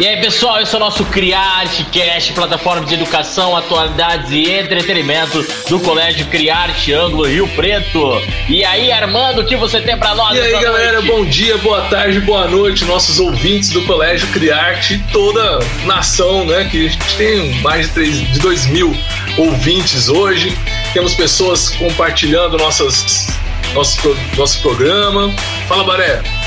E aí, pessoal, esse é o nosso Criarte Cast, plataforma de educação, atualidades e entretenimento do Colégio Criarte Ângulo Rio Preto. E aí, Armando, o que você tem para nós? E aí, galera, noite? bom dia, boa tarde, boa noite, nossos ouvintes do Colégio Criarte, toda nação, né? Que a gente tem mais de, 3, de 2 mil ouvintes hoje. Temos pessoas compartilhando nossas, nosso, nosso programa. Fala, Baré.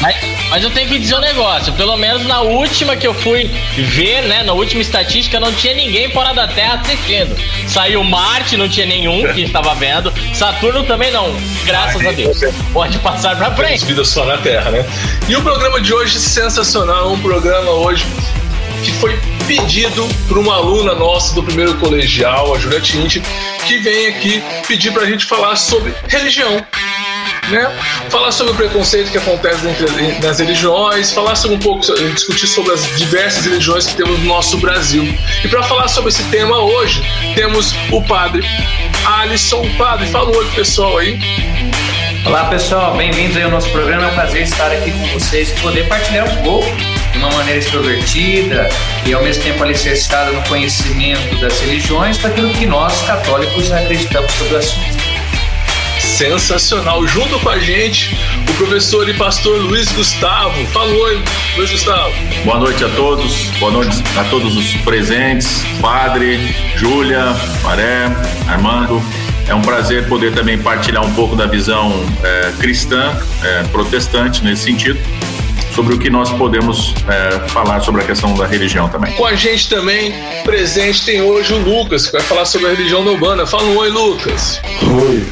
Mas, mas, eu tenho que dizer um negócio, pelo menos na última que eu fui ver, né, na última estatística, não tinha ninguém fora da Terra assistindo. Saiu Marte, não tinha nenhum que estava vendo. Saturno também não, graças a Deus. Pode passar pra frente. vida só na Terra, né? E o programa de hoje sensacional, um programa hoje que foi pedido por uma aluna nossa do primeiro colegial, a Julia Tinte, que vem aqui pedir pra gente falar sobre religião né? Falar sobre o preconceito que acontece entre, nas religiões, falar sobre um pouco, discutir sobre as diversas religiões que temos no nosso Brasil. E para falar sobre esse tema hoje, temos o padre Alisson. Padre, fala oi pessoal aí. Olá pessoal, bem-vindos ao nosso programa. É um prazer estar aqui com vocês e poder partilhar um pouco de uma maneira extrovertida e ao mesmo tempo alicerçada no conhecimento das religiões daquilo que nós católicos acreditamos sobre o assunto sensacional. Junto com a gente, o professor e pastor Luiz Gustavo. Falou, Luiz Gustavo. Boa noite a todos, boa noite a todos os presentes, Padre, Júlia, Maré, Armando. É um prazer poder também partilhar um pouco da visão é, cristã, é, protestante nesse sentido sobre o que nós podemos é, falar sobre a questão da religião também. Com a gente também presente tem hoje o Lucas, que vai falar sobre a religião urbana. Fala um oi, Lucas. Oi.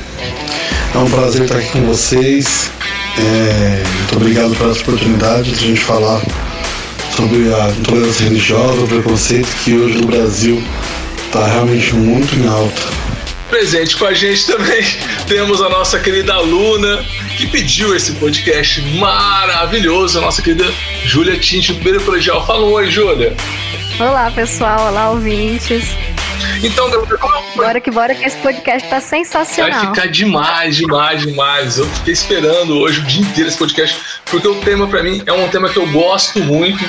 É um prazer estar aqui com vocês. É, muito obrigado pela oportunidade de a gente falar sobre a intolerância religiosa, o preconceito que hoje no Brasil está realmente muito em alta. Presente com a gente também temos a nossa querida aluna que pediu esse podcast maravilhoso, a nossa querida Júlia Tinte do primeiro colegial. Fala um oi, Júlia. Olá, pessoal. Olá, ouvintes. Então, galera, Bora que bora que esse podcast tá sensacional. Vai ficar demais, demais, demais. Eu fiquei esperando hoje o dia inteiro esse podcast, porque o tema para mim é um tema que eu gosto muito.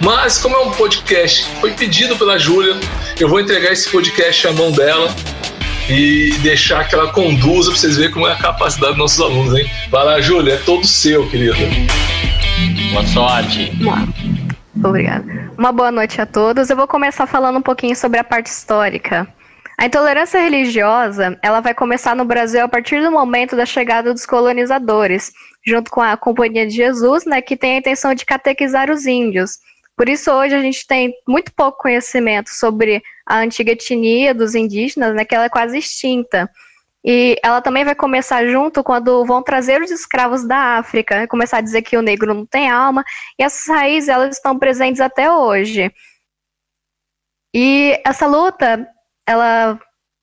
Mas como é um podcast que foi pedido pela Júlia, eu vou entregar esse podcast à mão dela e deixar que ela conduza para vocês verem como é a capacidade dos nossos alunos, hein? Vai lá, Júlia, é todo seu, querida. Boa sorte. Obrigada. Uma boa noite a todos. Eu vou começar falando um pouquinho sobre a parte histórica. A intolerância religiosa, ela vai começar no Brasil a partir do momento da chegada dos colonizadores, junto com a Companhia de Jesus, né, que tem a intenção de catequizar os índios. Por isso hoje a gente tem muito pouco conhecimento sobre a antiga etnia dos indígenas, né, que ela é quase extinta. E ela também vai começar junto quando vão trazer os escravos da África, começar a dizer que o negro não tem alma, e essas raízes elas estão presentes até hoje. E essa luta, ela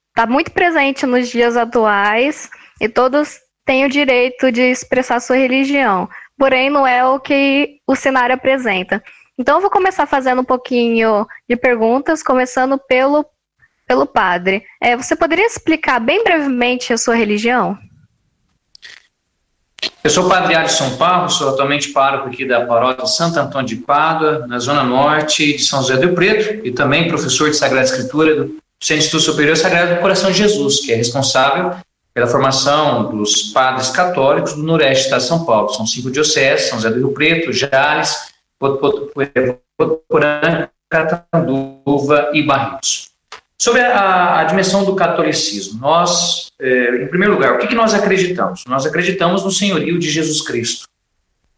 está muito presente nos dias atuais, e todos têm o direito de expressar sua religião, porém não é o que o cenário apresenta. Então eu vou começar fazendo um pouquinho de perguntas, começando pelo pelo padre. É, você poderia explicar bem brevemente a sua religião? Eu sou o padre Alisson Parro, sou atualmente pároco aqui da paróquia Santo Antônio de Pádua, na zona norte de São José do Preto, e também professor de Sagrada Escritura do Centro Superior Sagrado do Coração de Jesus, que é responsável pela formação dos padres católicos do Noroeste do Estado de São Paulo. São cinco dioceses, São José do Rio Preto, Jales, Votuporã, Catanduva e Barretos. Sobre a, a, dimensão do catolicismo, nós, é, em primeiro lugar, o que, que nós acreditamos? Nós acreditamos no senhorio de Jesus Cristo.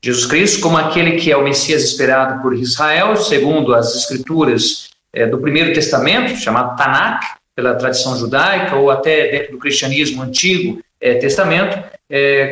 Jesus Cristo como aquele que é o Messias esperado por Israel, segundo as escrituras é, do Primeiro Testamento, chamado Tanakh, pela tradição judaica, ou até dentro do cristianismo antigo é, testamento,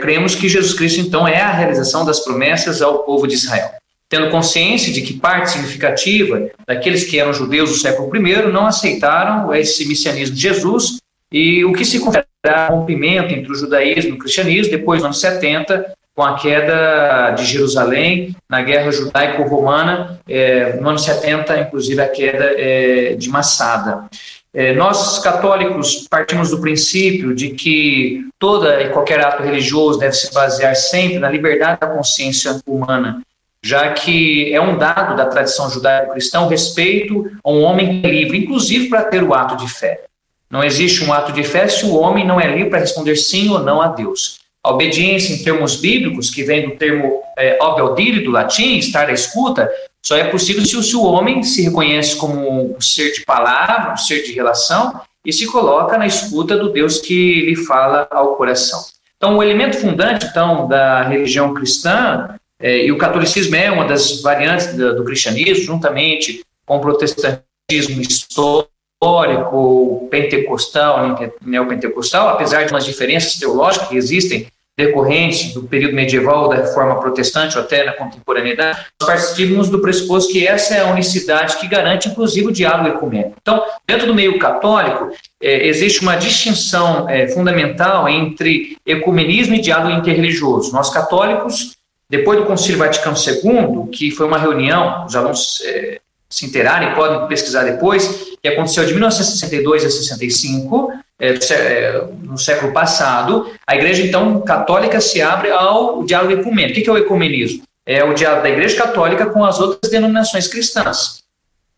cremos que Jesus Cristo, então, é a realização das promessas ao povo de Israel tendo consciência de que parte significativa daqueles que eram judeus do século I não aceitaram esse messianismo de Jesus e o que se considera rompimento entre o judaísmo e o cristianismo depois dos anos 70, com a queda de Jerusalém na guerra judaico-romana, é, no ano 70, inclusive a queda é, de Massada. É, nós, católicos, partimos do princípio de que toda e qualquer ato religioso deve se basear sempre na liberdade da consciência humana já que é um dado da tradição judaico-cristã o respeito a um homem livre, inclusive para ter o ato de fé. Não existe um ato de fé se o homem não é livre para responder sim ou não a Deus. A obediência, em termos bíblicos, que vem do termo é, obeldire, do latim, estar à escuta, só é possível se o, se o homem se reconhece como um ser de palavra, um ser de relação, e se coloca na escuta do Deus que lhe fala ao coração. Então, o elemento fundante, então, da religião cristã, é, e o catolicismo é uma das variantes do, do cristianismo, juntamente com o protestantismo histórico, pentecostal, neopentecostal, apesar de umas diferenças teológicas que existem decorrentes do período medieval, da reforma protestante ou até na contemporaneidade, nós partimos do pressuposto que essa é a unicidade que garante, inclusive, o diálogo ecumênico. Então, dentro do meio católico, é, existe uma distinção é, fundamental entre ecumenismo e diálogo interreligioso. Nós, católicos, depois do Concílio Vaticano II, que foi uma reunião, os alunos é, se interarem, podem pesquisar depois, que aconteceu de 1962 a 65, é, é, no século passado, a Igreja, então, católica se abre ao diálogo ecumênico. O que é o ecumenismo? É o diálogo da Igreja Católica com as outras denominações cristãs.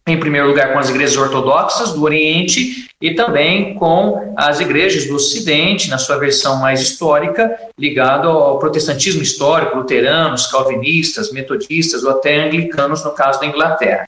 Em primeiro lugar, com as igrejas ortodoxas do Oriente e também com as igrejas do Ocidente, na sua versão mais histórica, ligado ao protestantismo histórico, luteranos, calvinistas, metodistas ou até anglicanos, no caso da Inglaterra.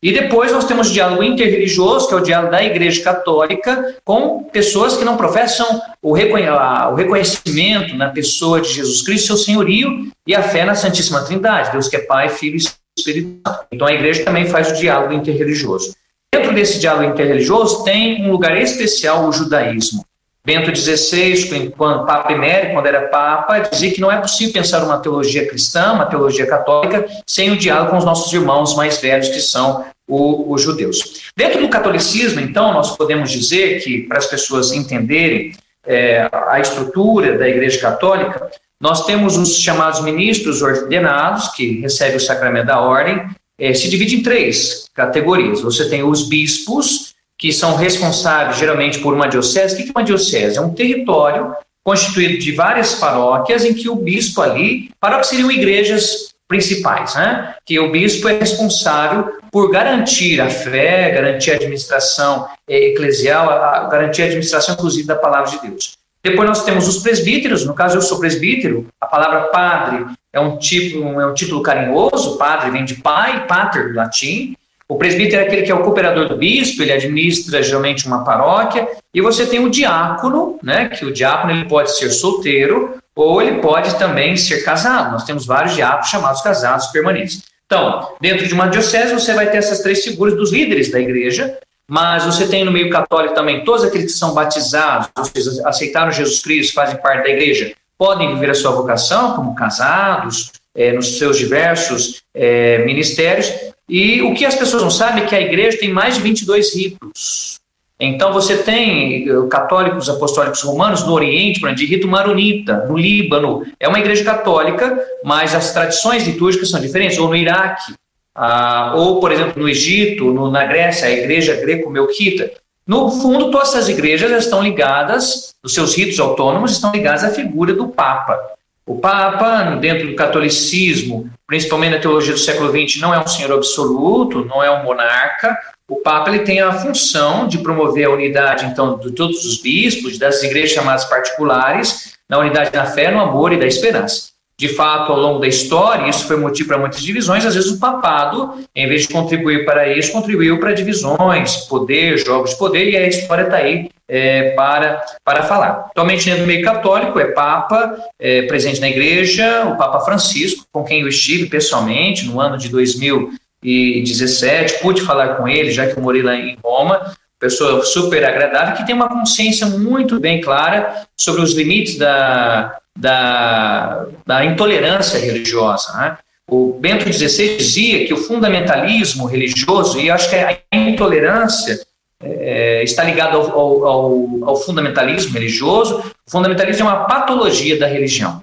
E depois nós temos o diálogo interreligioso, que é o diálogo da Igreja Católica, com pessoas que não professam o, reconhecimento na pessoa de Jesus Cristo, seu senhorio, e a fé na Santíssima Trindade, Deus que é Pai, Filho e Espírito Santo. Então a Igreja também faz o diálogo interreligioso. Dentro desse diálogo interreligioso tem um lugar especial o judaísmo. Bento XVI, quando Papa Emérito, quando era Papa, dizia que não é possível pensar uma teologia cristã, uma teologia católica, sem o diálogo com os nossos irmãos mais velhos, que são o, os judeus. Dentro do catolicismo, então, nós podemos dizer que, para as pessoas entenderem é, a estrutura da Igreja Católica, nós temos os chamados ministros ordenados, que recebem o sacramento da ordem, é, se divide em três categorias. Você tem os bispos, que são responsáveis geralmente por uma diocese. O que é uma diocese? É um território constituído de várias paróquias em que o bispo ali, paróquias seriam igrejas principais, né? Que o bispo é responsável por garantir a fé, garantir a administração eclesial, a, garantir a administração inclusive da palavra de Deus. Depois nós temos os presbíteros, no caso eu sou presbítero, a palavra padre é um tipo, é um título carinhoso, padre vem de pai, pater, do latim, o presbítero é aquele que é o cooperador do bispo, ele administra geralmente uma paróquia, e você tem o diácono, né, que o diácono ele pode ser solteiro ou ele pode também ser casado. Nós temos vários diáconos chamados casados permanentes. Então, dentro de uma diocese você vai ter essas três figuras dos líderes da igreja, mas você tem no meio católico também todos aqueles que são batizados, ou seja, aceitaram Jesus Cristo, fazem parte da igreja, podem viver a sua vocação como casados, é, nos seus diversos é, ministérios, e o que as pessoas não sabem é que a igreja tem mais de 22 ritos. Então você tem eh, católicos apostólicos romanos no Oriente, de rito maronita, no Líbano. É uma igreja católica, mas as tradições litúrgicas são diferentes. Ou no Iraque, ah, ou, por exemplo, no Egito, no, na Grécia, a igreja greco-melquita. No fundo, todas essas igrejas estão ligadas, os seus ritos autônomos estão ligados à figura do Papa. O Papa, dentro do catolicismo, principalmente na teologia do século XX, não é um senhor absoluto, não é um monarca. O Papa ele tem a função de promover a unidade, então, de todos os bispos, das igrejas chamadas particulares, na unidade da fé, no amor e da esperança de fato, ao longo da história, isso foi motivo para muitas divisões, às vezes o papado, em vez de contribuir para isso, contribuiu para divisões, poder, jogos de poder, e a história está aí é, para, para falar. Atualmente, do meio católico, é Papa, é, presente na igreja, o Papa Francisco, com quem eu estive pessoalmente no ano de 2017, pude falar com ele, já que eu morei lá em Roma, pessoa super agradável, que tem uma consciência muito bem clara sobre os limites da, da, da intolerância religiosa. Né? O Bento XVI dizia que o fundamentalismo religioso, e acho que a intolerância é, está ligado ao, ao, ao, fundamentalismo religioso, o fundamentalismo é uma patologia da religião.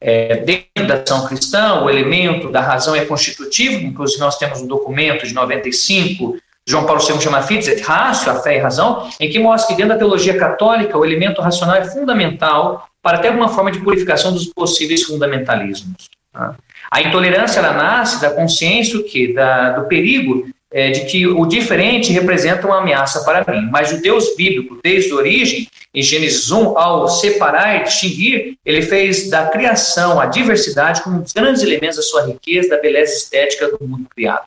É, dentro da ação cristã, o elemento da razão é constitutivo, inclusive nós temos um documento de 95, João Paulo II chama Fides et Ratio, a fé e razão, em que mostra que dentro da teologia católica o elemento racional é fundamental para ter alguma forma de purificação dos possíveis fundamentalismos. Tá? A intolerância ela nasce da consciência o quê? Da, do perigo é, de que o diferente representa uma ameaça para mim. Mas o Deus bíblico, desde a origem, em Gênesis 1, ao separar e distinguir, ele fez da criação a diversidade como um dos grandes elementos da sua riqueza, da beleza estética do mundo criado.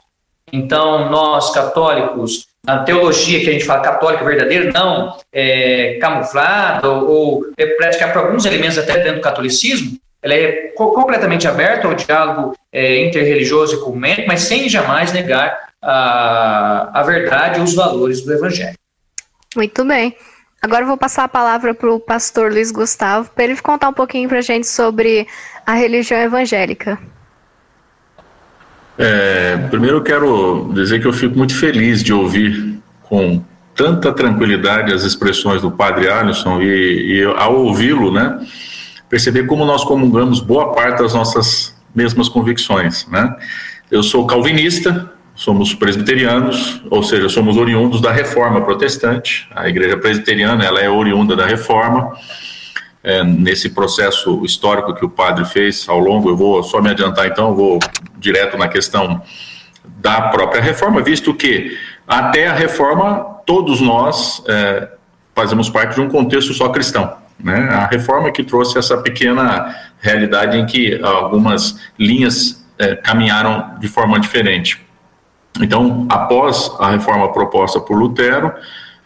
Então, nós católicos, a teologia que a gente fala católica verdadeira, não é, camuflada ou, ou é praticada por alguns elementos até dentro do catolicismo, ela é completamente aberta ao diálogo é, interreligioso e ecumênico, mas sem jamais negar a, a verdade e os valores do Evangelho. Muito bem. Agora eu vou passar a palavra para o pastor Luiz Gustavo, para ele contar um pouquinho para a gente sobre a religião evangélica. É, primeiro eu quero dizer que eu fico muito feliz de ouvir com tanta tranquilidade as expressões do padre Alisson e, e ao ouvi-lo, né, perceber como nós comungamos boa parte das nossas mesmas convicções, né. Eu sou calvinista, somos presbiterianos, ou seja, somos oriundos da Reforma Protestante. A Igreja Presbiteriana ela é oriunda da Reforma. É, nesse processo histórico que o padre fez ao longo, eu vou só me adiantar então, eu vou direto na questão da própria reforma, visto que até a reforma todos nós é, fazemos parte de um contexto só cristão. Né? A reforma que trouxe essa pequena realidade em que algumas linhas é, caminharam de forma diferente. Então, após a reforma proposta por Lutero,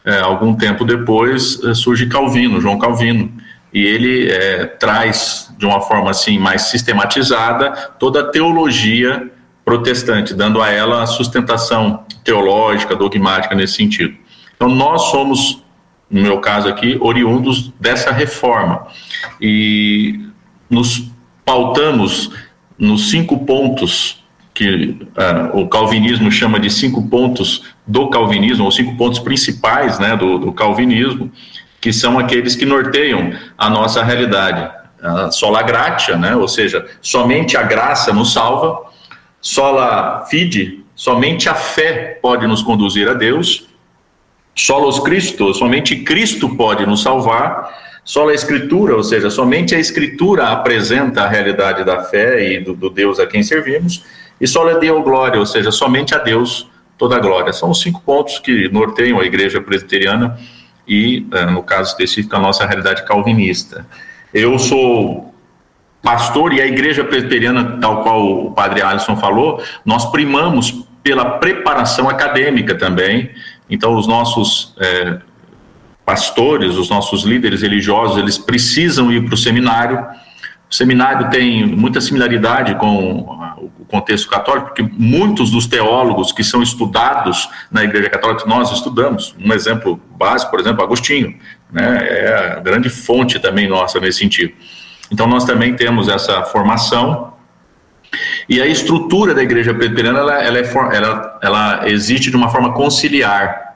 é, algum tempo depois é, surge Calvino, João Calvino, e ele é, traz de uma forma assim mais sistematizada toda a teologia protestante, dando a ela a sustentação teológica, dogmática nesse sentido. Então, nós somos, no meu caso aqui, oriundos dessa reforma e nos pautamos nos cinco pontos que uh, o calvinismo chama de cinco pontos do calvinismo, ou cinco pontos principais né, do, do calvinismo, que são aqueles que norteiam a nossa realidade. Uh, sola gratia, né, ou seja, somente a graça nos salva, sola fide, somente a fé pode nos conduzir a Deus, solos Cristo, somente Cristo pode nos salvar, Sola a Escritura, ou seja, somente a Escritura apresenta a realidade da fé e do, do Deus a quem servimos, e só lhe deu glória, ou seja, somente a Deus toda a glória. São os cinco pontos que norteiam a igreja presbiteriana e, eh, no caso específico, a nossa realidade calvinista. Eu sou pastor e a igreja presbiteriana, tal qual o padre Alisson falou, nós primamos pela preparação acadêmica também. Então, os nossos é, pastores, os nossos líderes religiosos, eles precisam ir para o seminário. O seminário tem muita similaridade com o contexto católico, porque muitos dos teólogos que são estudados na Igreja Católica, nós estudamos. Um exemplo básico, por exemplo, Agostinho, né, é a grande fonte também nossa nesse sentido. Então, nós também temos essa formação. E a estrutura da Igreja Presbiteriana, ela, ela, é, ela, ela existe de uma forma conciliar.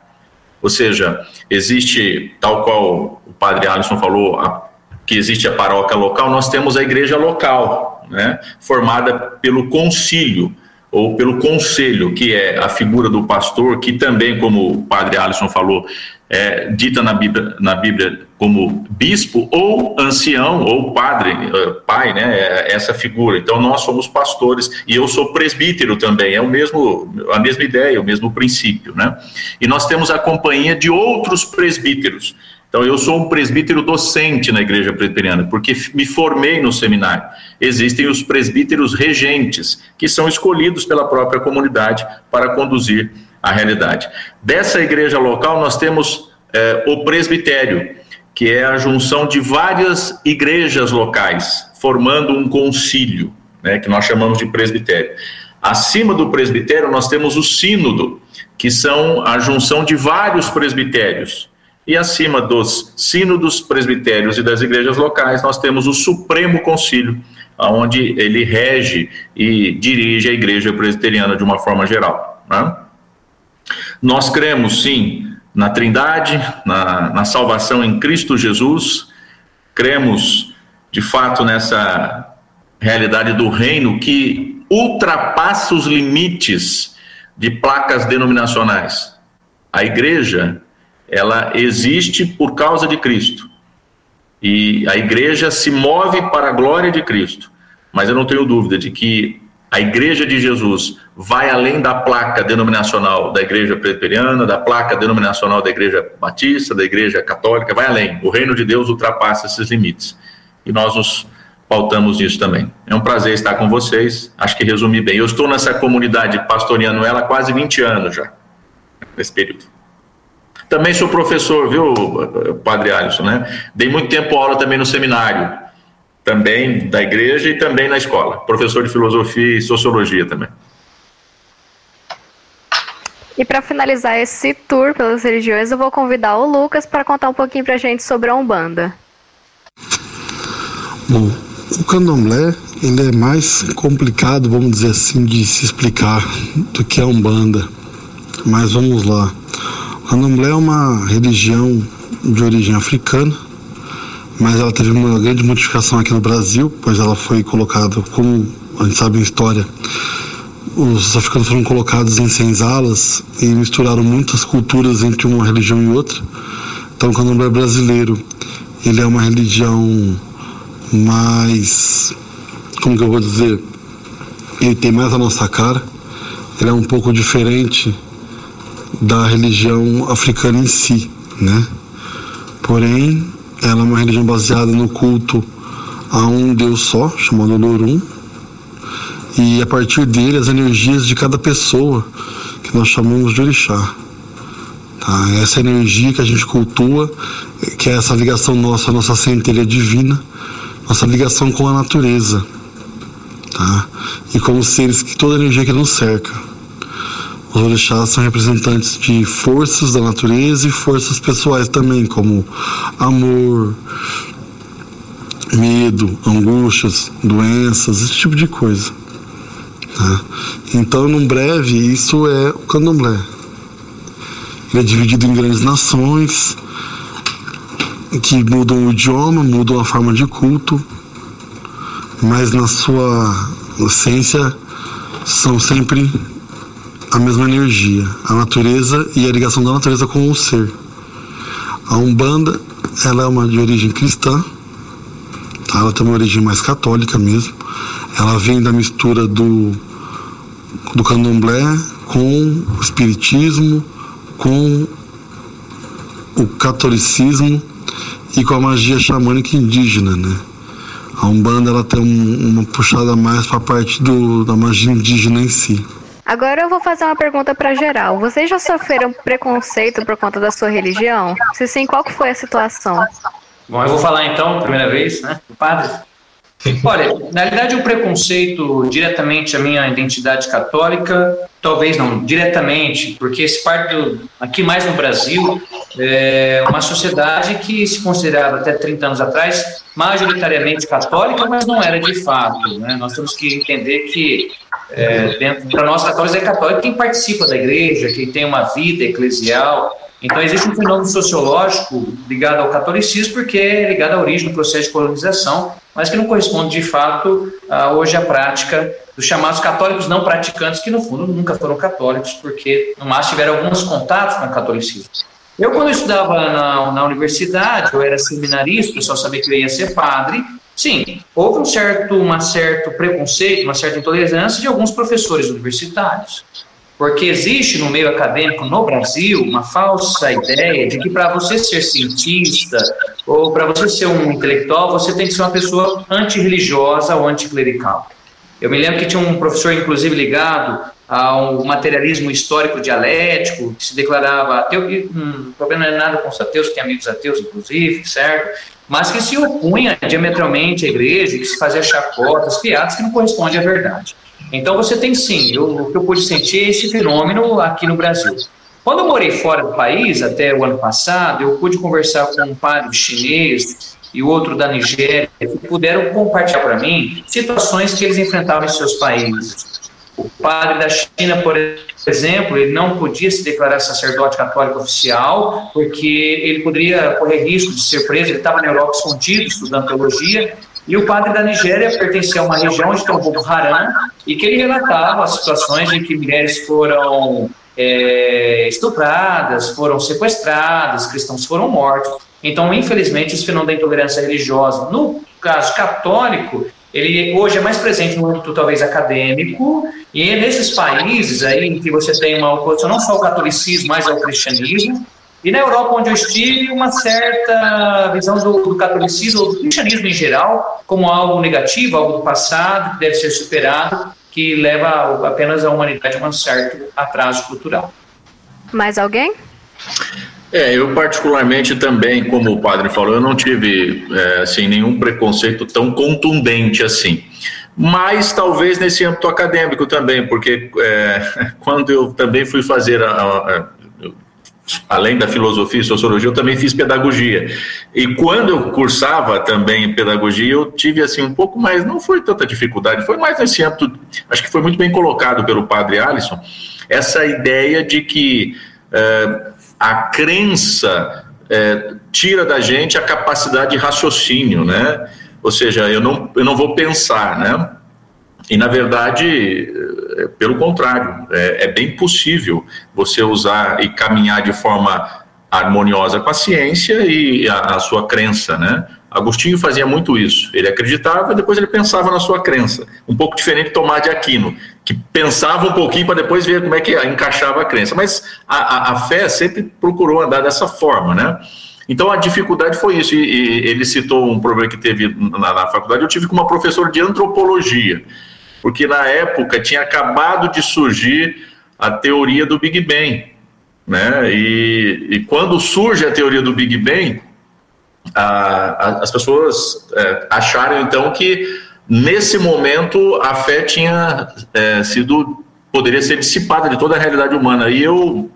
Ou seja, existe, tal qual o padre Alisson falou, a, que existe a paróquia local, nós temos a igreja local, né, formada pelo concílio ou pelo conselho, que é a figura do pastor, que também, como o padre Alisson falou, é dita na Bíblia, na Bíblia como bispo ou ancião ou padre, eh, pai, né, é essa figura. Então nós somos pastores e eu sou presbítero também, é o mesmo, a mesma ideia, o mesmo princípio, né? E nós temos a companhia de outros presbíteros então, eu sou um presbítero docente na igreja presbiteriana, porque me formei no seminário. Existem os presbíteros regentes, que são escolhidos pela própria comunidade para conduzir a realidade. Dessa igreja local, nós temos é, o presbitério, que é a junção de várias igrejas locais, formando um concílio, né, que nós chamamos de presbitério. Acima do presbitério, nós temos o sínodo, que são a junção de vários presbitérios e acima dos sínodos, presbitérios e das igrejas locais, nós temos o Supremo Concílio, onde ele rege e dirige a igreja presbiteriana de uma forma geral. Né? Nós cremos, sim, na Trindade, na, na salvação em Cristo Jesus, cremos, de fato, nessa realidade do reino que ultrapassa os limites de placas denominacionais. A igreja ela existe por causa de Cristo. E a igreja se move para a glória de Cristo. mas eu não tenho dúvida de que a Igreja de Jesus vai além da placa denominacional da Igreja Presbiteriana, da placa denominacional da Igreja Batista, da Igreja Católica, vai além. O reino de Deus ultrapassa esses limites. E nós nos pautamos nisso também. É um prazer estar com vocês. Acho que resumi bem. Eu estou nessa comunidade pastoreando ela há quase 20 anos já, nesse período. Também sou professor, viu, Padre Alisson, né? Dei muito tempo aula também no seminário, também da igreja e também na escola. Professor de filosofia e sociologia também. E para finalizar esse tour pelas religiões, eu vou convidar o Lucas para contar um pouquinho para a gente sobre a Umbanda. Bom, o candomblé ele é mais complicado, vamos dizer assim, de se explicar do que a Umbanda. Mas vamos lá. Candomblé é uma religião de origem africana, mas ela teve uma grande modificação aqui no Brasil, pois ela foi colocada, como a gente sabe em história, os africanos foram colocados em senzalas e misturaram muitas culturas entre uma religião e outra. Então o candomblé brasileiro, ele é uma religião mais, como que eu vou dizer, ele tem mais a nossa cara, ele é um pouco diferente da religião africana em si, né? Porém, ela é uma religião baseada no culto a um Deus só, chamado Lorum, e a partir dele as energias de cada pessoa, que nós chamamos de orixá. Tá? Essa energia que a gente cultua, que é essa ligação nossa, nossa centelha divina, nossa ligação com a natureza, tá? E com os seres que toda energia que nos cerca. Os orixás são representantes de forças da natureza e forças pessoais também, como amor, medo, angústias, doenças, esse tipo de coisa. Tá? Então, num breve, isso é o candomblé. Ele é dividido em grandes nações que mudam o idioma, mudam a forma de culto, mas na sua essência são sempre a mesma energia, a natureza e a ligação da natureza com o ser. A Umbanda, ela é uma de origem cristã, tá? ela tem uma origem mais católica mesmo. Ela vem da mistura do, do candomblé com o espiritismo, com o catolicismo e com a magia xamânica indígena, né? A Umbanda ela tem um, uma puxada mais para a parte do, da magia indígena em si. Agora eu vou fazer uma pergunta para geral. Vocês já sofreram preconceito por conta da sua religião? Se sim, qual foi a situação? Bom, eu vou falar então, primeira vez, né, o padre. Olha, na realidade, o preconceito diretamente à minha identidade católica, talvez não diretamente, porque esse parte do, aqui mais no Brasil é uma sociedade que se considerava até 30 anos atrás majoritariamente católica, mas não era de fato. Né? Nós temos que entender que é, para nós católicos é católico quem participa da igreja, quem tem uma vida eclesial. Então existe um fenômeno sociológico ligado ao catolicismo porque é ligado à origem do processo de colonização, mas que não corresponde de fato a, hoje à prática dos chamados católicos não praticantes, que no fundo nunca foram católicos, porque no máximo tiveram alguns contatos com o catolicismo. Eu, quando eu estudava na, na universidade, eu era seminarista, o pessoal sabia que eu ia ser padre, Sim, houve um certo, uma certo preconceito, uma certa intolerância de alguns professores universitários. Porque existe no meio acadêmico no Brasil uma falsa ideia de que para você ser cientista ou para você ser um intelectual, você tem que ser uma pessoa antirreligiosa ou anticlerical. Eu me lembro que tinha um professor, inclusive, ligado ao materialismo histórico dialético, que se declarava ateu, e hum, o problema não é nada com os ateus, tem amigos ateus, inclusive, certo? Mas que se opunha diametralmente à igreja, que se fazia chacotas, piadas que não correspondem à verdade. Então você tem sim, eu, o que eu pude sentir é esse fenômeno aqui no Brasil. Quando eu morei fora do país, até o ano passado, eu pude conversar com um padre chinês e outro da Nigéria, que puderam compartilhar para mim situações que eles enfrentavam em seus países. O padre da China, por exemplo, ele não podia se declarar sacerdote católico oficial, porque ele poderia correr risco de ser preso, ele estava na Europa escondido, estudando teologia, e o padre da Nigéria pertencia a uma região onde tem Haram, e que ele relatava as situações em que mulheres foram é, estupradas, foram sequestradas, cristãos foram mortos. Então, infelizmente, esse fenômeno da intolerância religiosa, no caso católico, ele hoje é mais presente no âmbito talvez acadêmico, e é nesses países aí em que você tem uma oposição não só ao catolicismo, mas ao cristianismo, e na Europa, onde eu estive, uma certa visão do, do catolicismo, do cristianismo em geral, como algo negativo, algo do passado, que deve ser superado, que leva apenas a humanidade a um certo atraso cultural. Mais alguém? É, eu particularmente também, como o padre falou, eu não tive é, assim nenhum preconceito tão contundente assim. Mas talvez nesse âmbito acadêmico também, porque é, quando eu também fui fazer a, a, além da filosofia e sociologia, eu também fiz pedagogia. E quando eu cursava também pedagogia, eu tive assim um pouco mais, não foi tanta dificuldade, foi mais nesse âmbito, acho que foi muito bem colocado pelo padre Alisson, essa ideia de que é, a crença é, tira da gente a capacidade de raciocínio, né? Ou seja, eu não, eu não vou pensar, né? E, na verdade, é, pelo contrário, é, é, bem possível você usar e caminhar de forma harmoniosa com a ciência e a, a sua crença, né? Agostinho fazia muito isso. Ele acreditava e depois ele pensava na sua crença. Um pouco diferente de Tomás de Aquino, que pensava um pouquinho para depois ver como é que encaixava a crença. Mas a, a, a, fé sempre procurou andar dessa forma, né? Então a dificuldade foi isso. E, e ele citou um problema que teve na, na faculdade. Eu tive com uma professora de antropologia porque na época tinha acabado de surgir a teoria do Big Bang. Né? E, e quando surge a teoria do Big Bang, a, as pessoas é, acharam então que nesse momento a fé tinha é, sido poderia ser dissipada de toda a realidade humana. E eu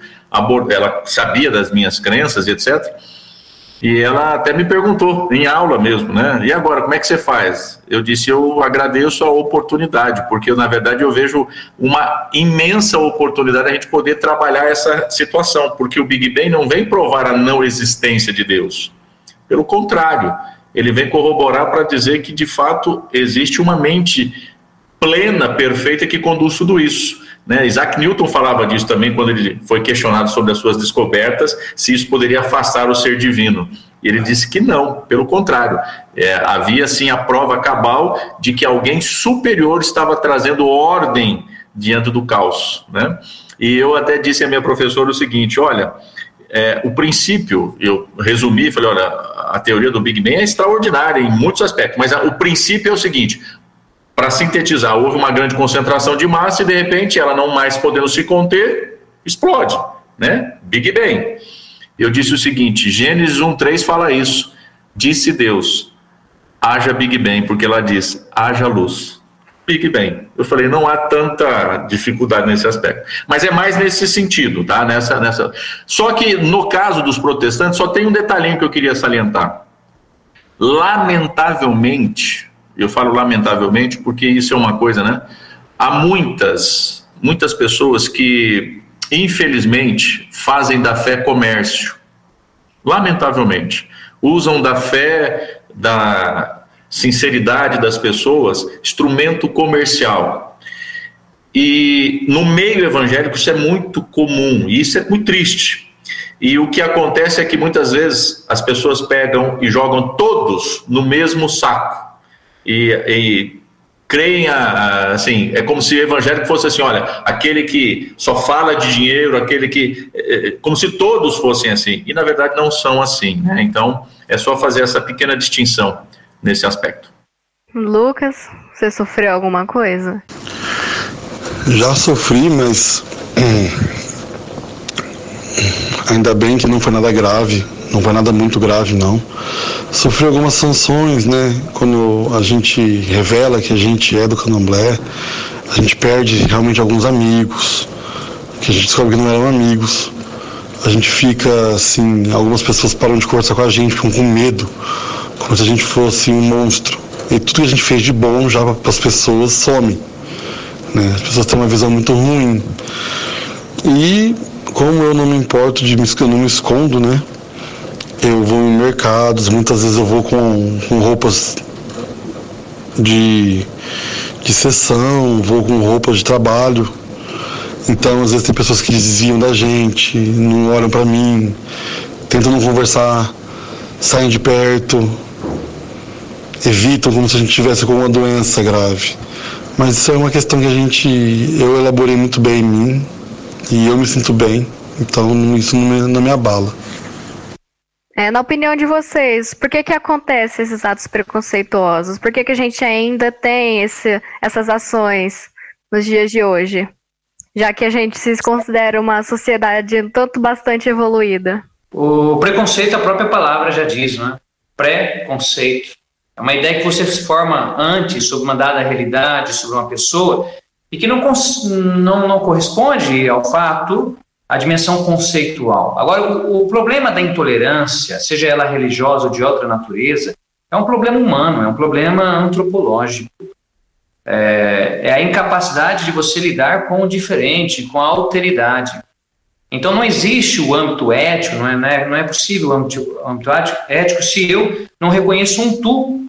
ela sabia das minhas crenças etc. E ela até me perguntou, em aula mesmo, né? E agora, como é que você faz? Eu disse, eu agradeço a oportunidade, porque na verdade eu vejo uma imensa oportunidade a gente poder trabalhar essa situação, porque o Big Bang não vem provar a não existência de Deus. Pelo contrário, ele vem corroborar para dizer que de fato existe uma mente plena, perfeita que conduz tudo isso. Né? Isaac Newton falava disso também quando ele foi questionado sobre as suas descobertas, se isso poderia afastar o ser divino. E ele disse que não, pelo contrário, é, havia sim a prova cabal de que alguém superior estava trazendo ordem diante do caos. Né? E eu até disse à minha professora o seguinte: olha, é, o princípio, eu resumi, falei, olha, a teoria do Big Bang é extraordinária em muitos aspectos, mas a, o princípio é o seguinte: para sintetizar, houve uma grande concentração de massa e de repente ela não mais podendo se conter, explode, né? Big Bang. Eu disse o seguinte, Gênesis 1:3 fala isso. Disse Deus: haja Big Bang, porque ela diz: haja luz. Bang. Eu falei, não há tanta dificuldade nesse aspecto. Mas é mais nesse sentido, tá? Nessa, nessa. Só que no caso dos protestantes, só tem um detalhinho que eu queria salientar. Lamentavelmente, eu falo lamentavelmente porque isso é uma coisa, né? Há muitas, muitas pessoas que, infelizmente, fazem da fé comércio. Lamentavelmente. Usam da fé, da sinceridade das pessoas, instrumento comercial. E no meio evangélico isso é muito comum, e isso é muito triste. E o que acontece é que muitas vezes as pessoas pegam e jogam todos no mesmo saco e, e creem, assim, é como se o evangélico fosse assim, olha, aquele que só fala de dinheiro, aquele que, é, é, como se todos fossem assim, e na verdade não são assim, né? Então, é só fazer essa pequena distinção nesse aspecto. Lucas, você sofreu alguma coisa? Já sofri, mas hum, ainda bem que não foi nada grave não foi nada muito grave não. Sofri algumas sanções, né? Quando a gente revela que a gente é do candomblé, a gente perde realmente alguns amigos, que a gente descobre que não eram amigos. A gente fica assim, algumas pessoas param de conversar com a gente, ficam com medo, como se a gente fosse um monstro. E tudo que a gente fez de bom já para as pessoas some. Né? As pessoas têm uma visão muito ruim. E como eu não me importo de me, eu não me escondo, né? Eu vou em mercados, muitas vezes eu vou com, com roupas de, de sessão, vou com roupas de trabalho. Então, às vezes tem pessoas que desviam da gente, não olham para mim, tentam não conversar. saem de perto, evitam como se a gente tivesse com uma doença grave. Mas isso é uma questão que a gente, eu elaborei muito bem em mim e eu me sinto bem, então isso não me, não me abala. É, na opinião de vocês, por que que acontece esses atos preconceituosos? Por que que a gente ainda tem esse, essas ações nos dias de hoje? Já que a gente se considera uma sociedade tanto bastante evoluída. O preconceito, a própria palavra já diz, né? Preconceito. É uma ideia que você se forma antes sobre uma dada realidade, sobre uma pessoa, e que não, não, não corresponde ao fato, à dimensão conceitual. Agora, o, o problema da intolerância, seja ela religiosa ou de outra natureza, é um problema humano, é um problema antropológico. É, é, a incapacidade de você lidar com o diferente, com a alteridade. Então não existe o âmbito ético, não é, não é, é possível o âmbito, âmbito ético se eu não reconheço um tu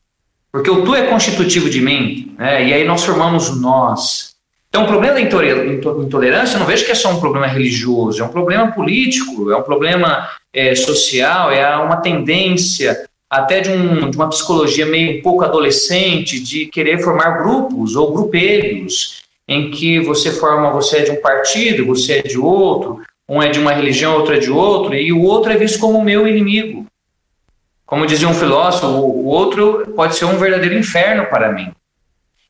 porque o tu é constitutivo de mim, né? e aí nós formamos nós. Então, o problema da intolerância, eu não vejo que é só um problema religioso, é um problema político, é um problema é, social, é uma tendência até de, um, de uma psicologia meio um pouco adolescente, de querer formar grupos ou grupelhos, em que você forma, você é de um partido, você é de outro, um é de uma religião, outro é de outro, e o outro é visto como meu inimigo. Como dizia um filósofo, o outro pode ser um verdadeiro inferno para mim.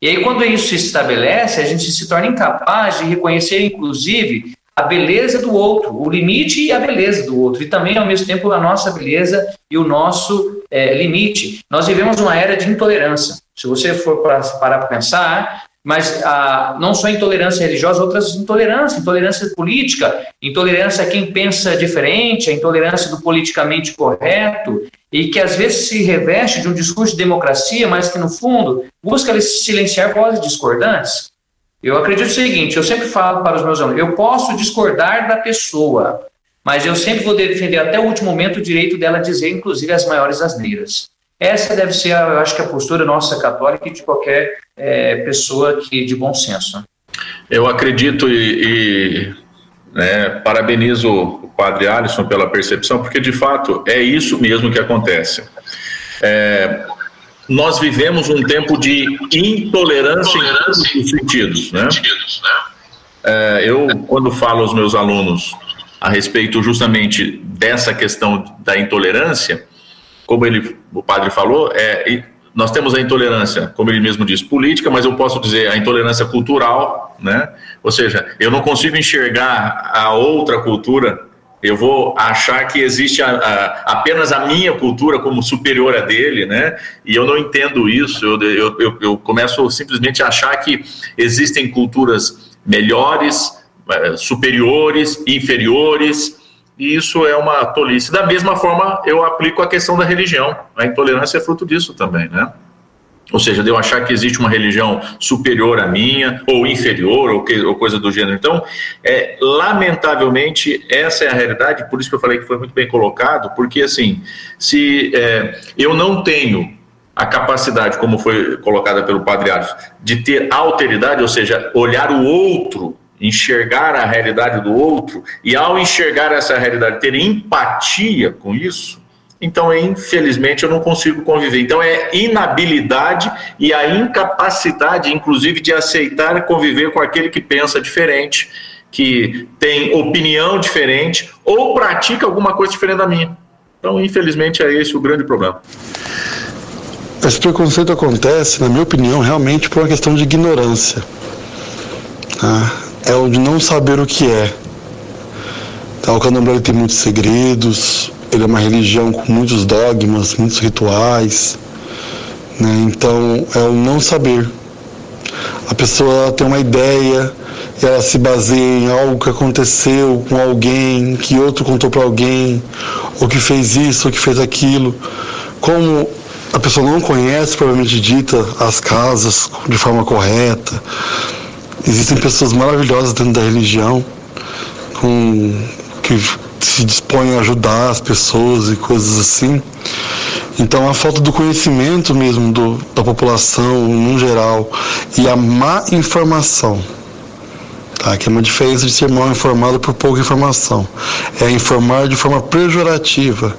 E aí, quando isso se estabelece, a gente se torna incapaz de reconhecer, inclusive, a beleza do outro, o limite e a beleza do outro, e também, ao mesmo tempo, a nossa beleza e o nosso é, limite. Nós vivemos uma era de intolerância. Se você for parar para pensar, mas não só intolerância religiosa, outras intolerâncias, intolerância política, intolerância a quem pensa diferente, a intolerância do politicamente correto, e que às vezes se reveste de um discurso de democracia, mas que no fundo busca silenciar vozes discordantes. Eu acredito o seguinte, eu sempre falo para os meus alunos, eu posso discordar da pessoa, mas eu sempre vou defender até o último momento o direito dela dizer, inclusive, as maiores asneiras. Essa deve ser, eu acho que a postura nossa católica e de qualquer é, pessoa que de bom senso. Eu acredito e, e né, parabenizo o padre Alisson pela percepção, porque de fato é isso mesmo que acontece. É, nós vivemos um tempo de intolerância, em todos os sentidos. Sentidos né? É, eu, quando falo aos meus alunos a respeito justamente dessa questão da intolerância, como ele, o padre falou, é, nós temos a intolerância, como ele mesmo diz, política, mas eu posso dizer a intolerância cultural, né? Ou seja, eu não consigo enxergar a outra cultura, eu vou achar que existe a, a, apenas a minha cultura como superior a dele, né? E eu não entendo isso, eu, eu, eu, eu começo simplesmente a achar que existem culturas melhores, eh, superiores, inferiores, e isso é uma tolice. Da mesma forma, eu aplico a questão da religião. A intolerância é fruto disso também, né? Ou seja, de eu achar que existe uma religião superior à minha, ou inferior, ou, que, ou coisa do gênero. Então, é, lamentavelmente, essa é a realidade, por isso que eu falei que foi muito bem colocado, porque, assim, se é, eu não tenho a capacidade, como foi colocada pelo Padre Alisson, de ter alteridade, ou seja, olhar o outro enxergar a realidade do outro e ao enxergar essa realidade ter empatia com isso, então infelizmente eu não consigo conviver. Então é inabilidade e a incapacidade, inclusive, de aceitar conviver com aquele que pensa diferente, que tem opinião diferente ou pratica alguma coisa diferente da minha. Então, infelizmente, é esse o grande problema. Esse preconceito acontece, na minha opinião, realmente por uma questão de ignorância. Ah, é o de não saber o que é. Então, o candomblé tem muitos segredos, ele é uma religião com muitos dogmas, muitos rituais, né? então é o não saber. A pessoa tem uma ideia, ela se baseia em algo que aconteceu com alguém, que outro contou para alguém, ou que fez isso, ou que fez aquilo. Como a pessoa não conhece, provavelmente dita, as casas de forma correta, Existem pessoas maravilhosas dentro da religião, com, que se dispõem a ajudar as pessoas e coisas assim. Então a falta do conhecimento mesmo do, da população no geral e a má informação Tá? Que é uma diferença de ser mal informado por pouca informação. É informar de forma pejorativa,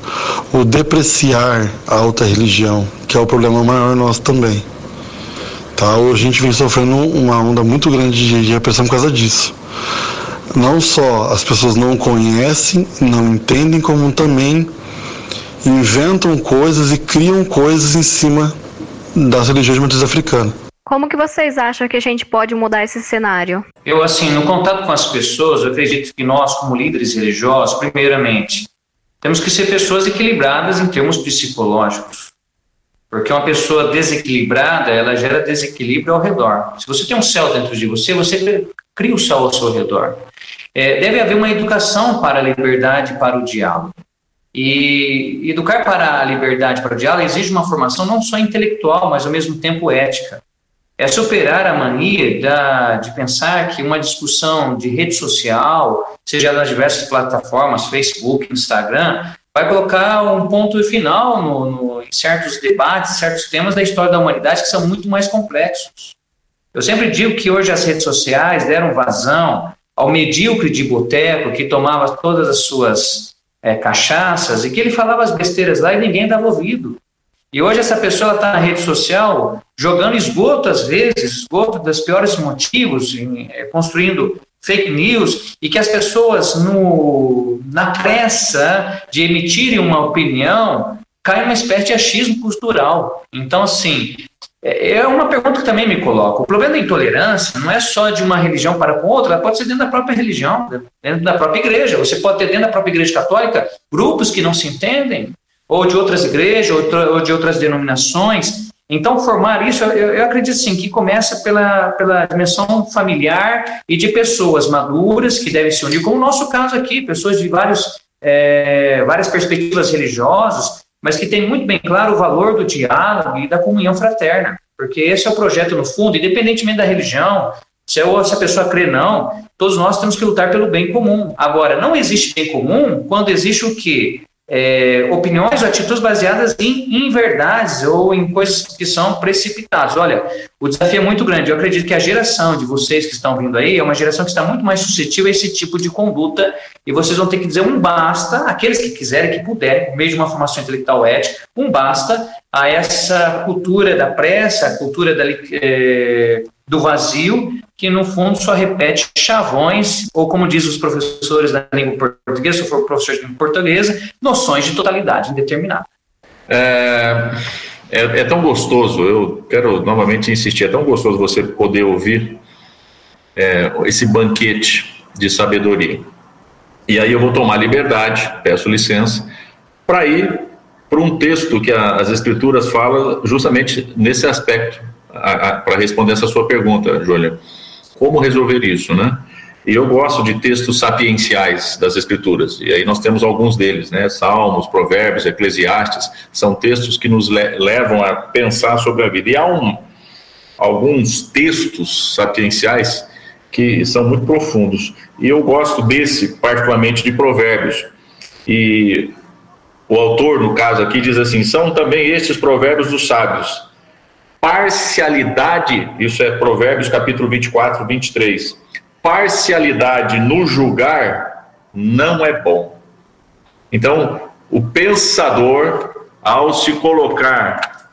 ou depreciar a alta religião, que é o problema maior nosso também. Tá? Hoje a gente vem sofrendo uma onda muito grande de repressão por causa disso. Não só as pessoas não conhecem, não entendem, como também inventam coisas e criam coisas em cima das religiões de matriz africana. Como que vocês acham que a gente pode mudar esse cenário? Eu, assim, no contato com as pessoas, eu acredito que nós, como líderes religiosos, primeiramente, temos que ser pessoas equilibradas em termos psicológicos. Porque uma pessoa desequilibrada, ela gera desequilíbrio ao redor. Se você tem um céu dentro de você, você cria o céu ao seu redor. É, deve haver uma educação para a liberdade, para o diálogo. E educar para a liberdade, para o diálogo, exige uma formação não só intelectual, mas ao mesmo tempo ética é superar a mania da, de pensar que uma discussão de rede social, seja nas diversas plataformas, Facebook, Instagram, vai colocar um ponto final no, no, em certos debates, certos temas da história da humanidade que são muito mais complexos. Eu sempre digo que hoje as redes sociais deram vazão ao medíocre de boteco que tomava todas as suas é, cachaças e que ele falava as besteiras lá e ninguém dava ouvido. E hoje essa pessoa está na rede social jogando esgoto, às vezes, esgoto dos piores motivos, em, é, construindo fake news, e que as pessoas, no, na pressa de emitirem uma opinião, caem uma espécie de achismo cultural. Então, assim, é, é uma pergunta que também me coloco. O problema da intolerância não é só de uma religião para com outra, ela pode ser dentro da própria religião, dentro da própria igreja. Você pode ter dentro da própria igreja católica grupos que não se entendem, ou de outras igrejas, ou de outras denominações. Então, formar isso, eu, eu acredito sim, que começa pela, pela dimensão familiar e de pessoas maduras que devem se unir, como o nosso caso aqui, pessoas de vários, é, várias perspectivas religiosas, mas que têm muito bem claro o valor do diálogo e da comunhão fraterna, porque esse é o projeto, no fundo, independentemente da religião, se, eu, se a pessoa crê não, todos nós temos que lutar pelo bem comum. Agora, não existe bem comum quando existe o quê? É, opiniões ou atitudes baseadas em, em verdades ou em coisas que são precipitadas. Olha, o desafio é muito grande. Eu acredito que a geração de vocês que estão vindo aí é uma geração que está muito mais suscetível a esse tipo de conduta e vocês vão ter que dizer um basta, aqueles que quiserem, que puderem, mesmo uma formação intelectual ética, um basta a essa cultura da pressa, a cultura da, é, do vazio que no fundo só repete chavões, ou como diz os professores da língua portuguesa, se for professor de língua portuguesa, noções de totalidade indeterminada. É, é, é, tão gostoso, eu quero novamente insistir, é tão gostoso você poder ouvir é, esse banquete de sabedoria. E aí eu vou tomar liberdade, peço licença, para ir para um texto que a, as escrituras falam justamente nesse aspecto, para responder essa sua pergunta, Júlia como resolver isso, né? E eu gosto de textos sapienciais das Escrituras, e aí nós temos alguns deles, né? Salmos, Provérbios, Eclesiastes, são textos que nos le levam a pensar sobre a vida. E há um, alguns textos sapienciais que são muito profundos, e eu gosto desse, particularmente de Provérbios. E o autor, no caso aqui, diz assim: são também estes provérbios dos sábios Parcialidade, isso é Provérbios capítulo 24, 23. Parcialidade no julgar não é bom. Então, o pensador, ao se colocar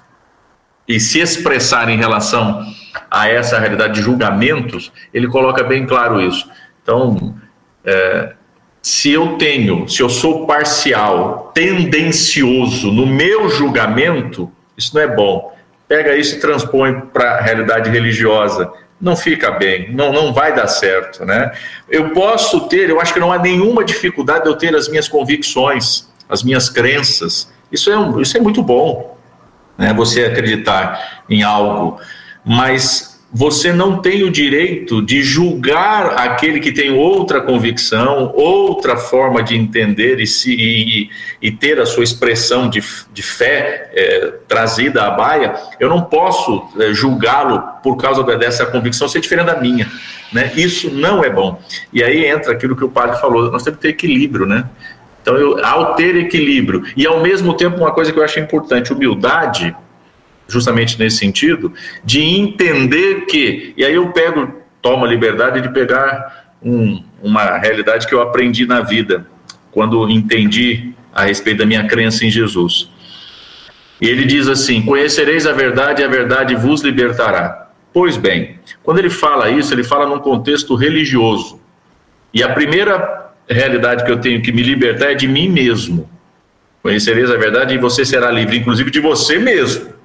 e se expressar em relação a essa realidade de julgamentos, ele coloca bem claro isso. Então, é, se eu tenho, se eu sou parcial, tendencioso no meu julgamento, isso não é bom pega isso e transpõe para a realidade religiosa. Não fica bem, não, não vai dar certo, né? Eu posso ter, eu acho que não há nenhuma dificuldade de eu ter as minhas convicções, as minhas crenças. Isso é, isso é muito bom, né? Você acreditar em algo, mas você não tem o direito de julgar aquele que tem outra convicção, outra forma de entender e, se, e, e ter a sua expressão de, de fé é, trazida à baia. Eu não posso é, julgá-lo por causa dessa convicção ser diferente da minha. Né? Isso não é bom. E aí entra aquilo que o padre falou: nós temos que ter equilíbrio, né? Então, eu, ao ter equilíbrio e ao mesmo tempo, uma coisa que eu acho importante, humildade justamente nesse sentido, de entender que, e aí eu pego, tomo a liberdade de pegar um, uma realidade que eu aprendi na vida, quando entendi a respeito da minha crença em Jesus. E ele diz assim: Conhecereis a verdade e a verdade vos libertará. Pois bem, quando ele fala isso, ele fala num contexto religioso. E a primeira realidade que eu tenho que me libertar é de mim mesmo. Conhecereis a verdade e você será livre, inclusive de você mesmo.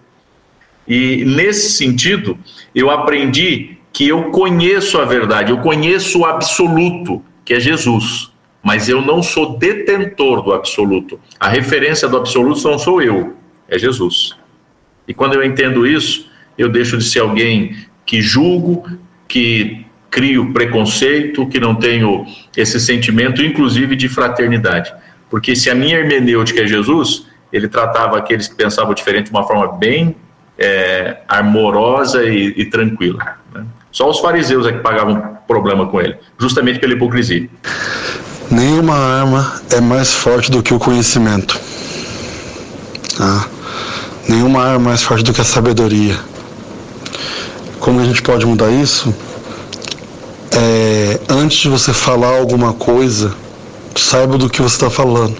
E nesse sentido, eu aprendi que eu conheço a verdade, eu conheço o absoluto, que é Jesus, mas eu não sou detentor do absoluto. A referência do absoluto não sou eu, é Jesus. E quando eu entendo isso, eu deixo de ser alguém que julgo, que crio preconceito, que não tenho esse sentimento, inclusive de fraternidade. Porque se a minha hermenêutica é Jesus, ele tratava aqueles que pensavam diferente de uma forma bem é, amorosa e, e tranquila. Né? Só os fariseus é que pagavam problema com ele, justamente pela hipocrisia. Nenhuma arma é mais forte do que o conhecimento. Ah, nenhuma arma é mais forte do que a sabedoria. Como a gente pode mudar isso? É, antes de você falar alguma coisa, saiba do que você está falando.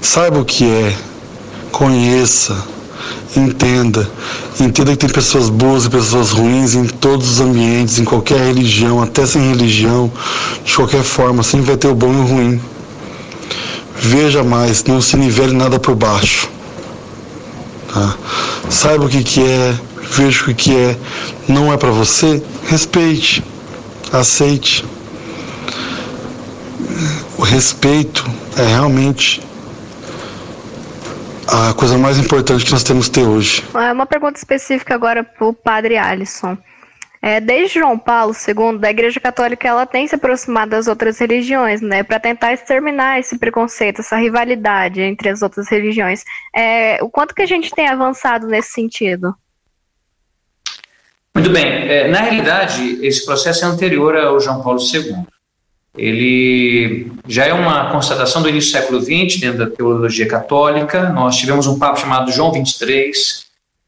Saiba o que é, conheça, entenda. Entenda que tem pessoas boas e pessoas ruins em todos os ambientes, em qualquer religião, até sem religião, de qualquer forma, sempre vai ter o bom e o ruim. Veja mais, não se nivele nada por baixo. Tá? Saiba o que, que é, veja o que, que é. Não é para você? Respeite, aceite. O respeito é realmente a coisa mais importante que nós temos que ter hoje. É uma pergunta específica agora para o padre Alisson. É, desde João Paulo II, a Igreja Católica ela tem se aproximado das outras religiões, né, para tentar exterminar esse preconceito, essa rivalidade entre as outras religiões. É, o quanto que a gente tem avançado nesse sentido? Muito bem. É, na realidade, esse processo é anterior ao João Paulo II ele já é uma constatação do início do século XX dentro da teologia católica. Nós tivemos um papa chamado João XXIII,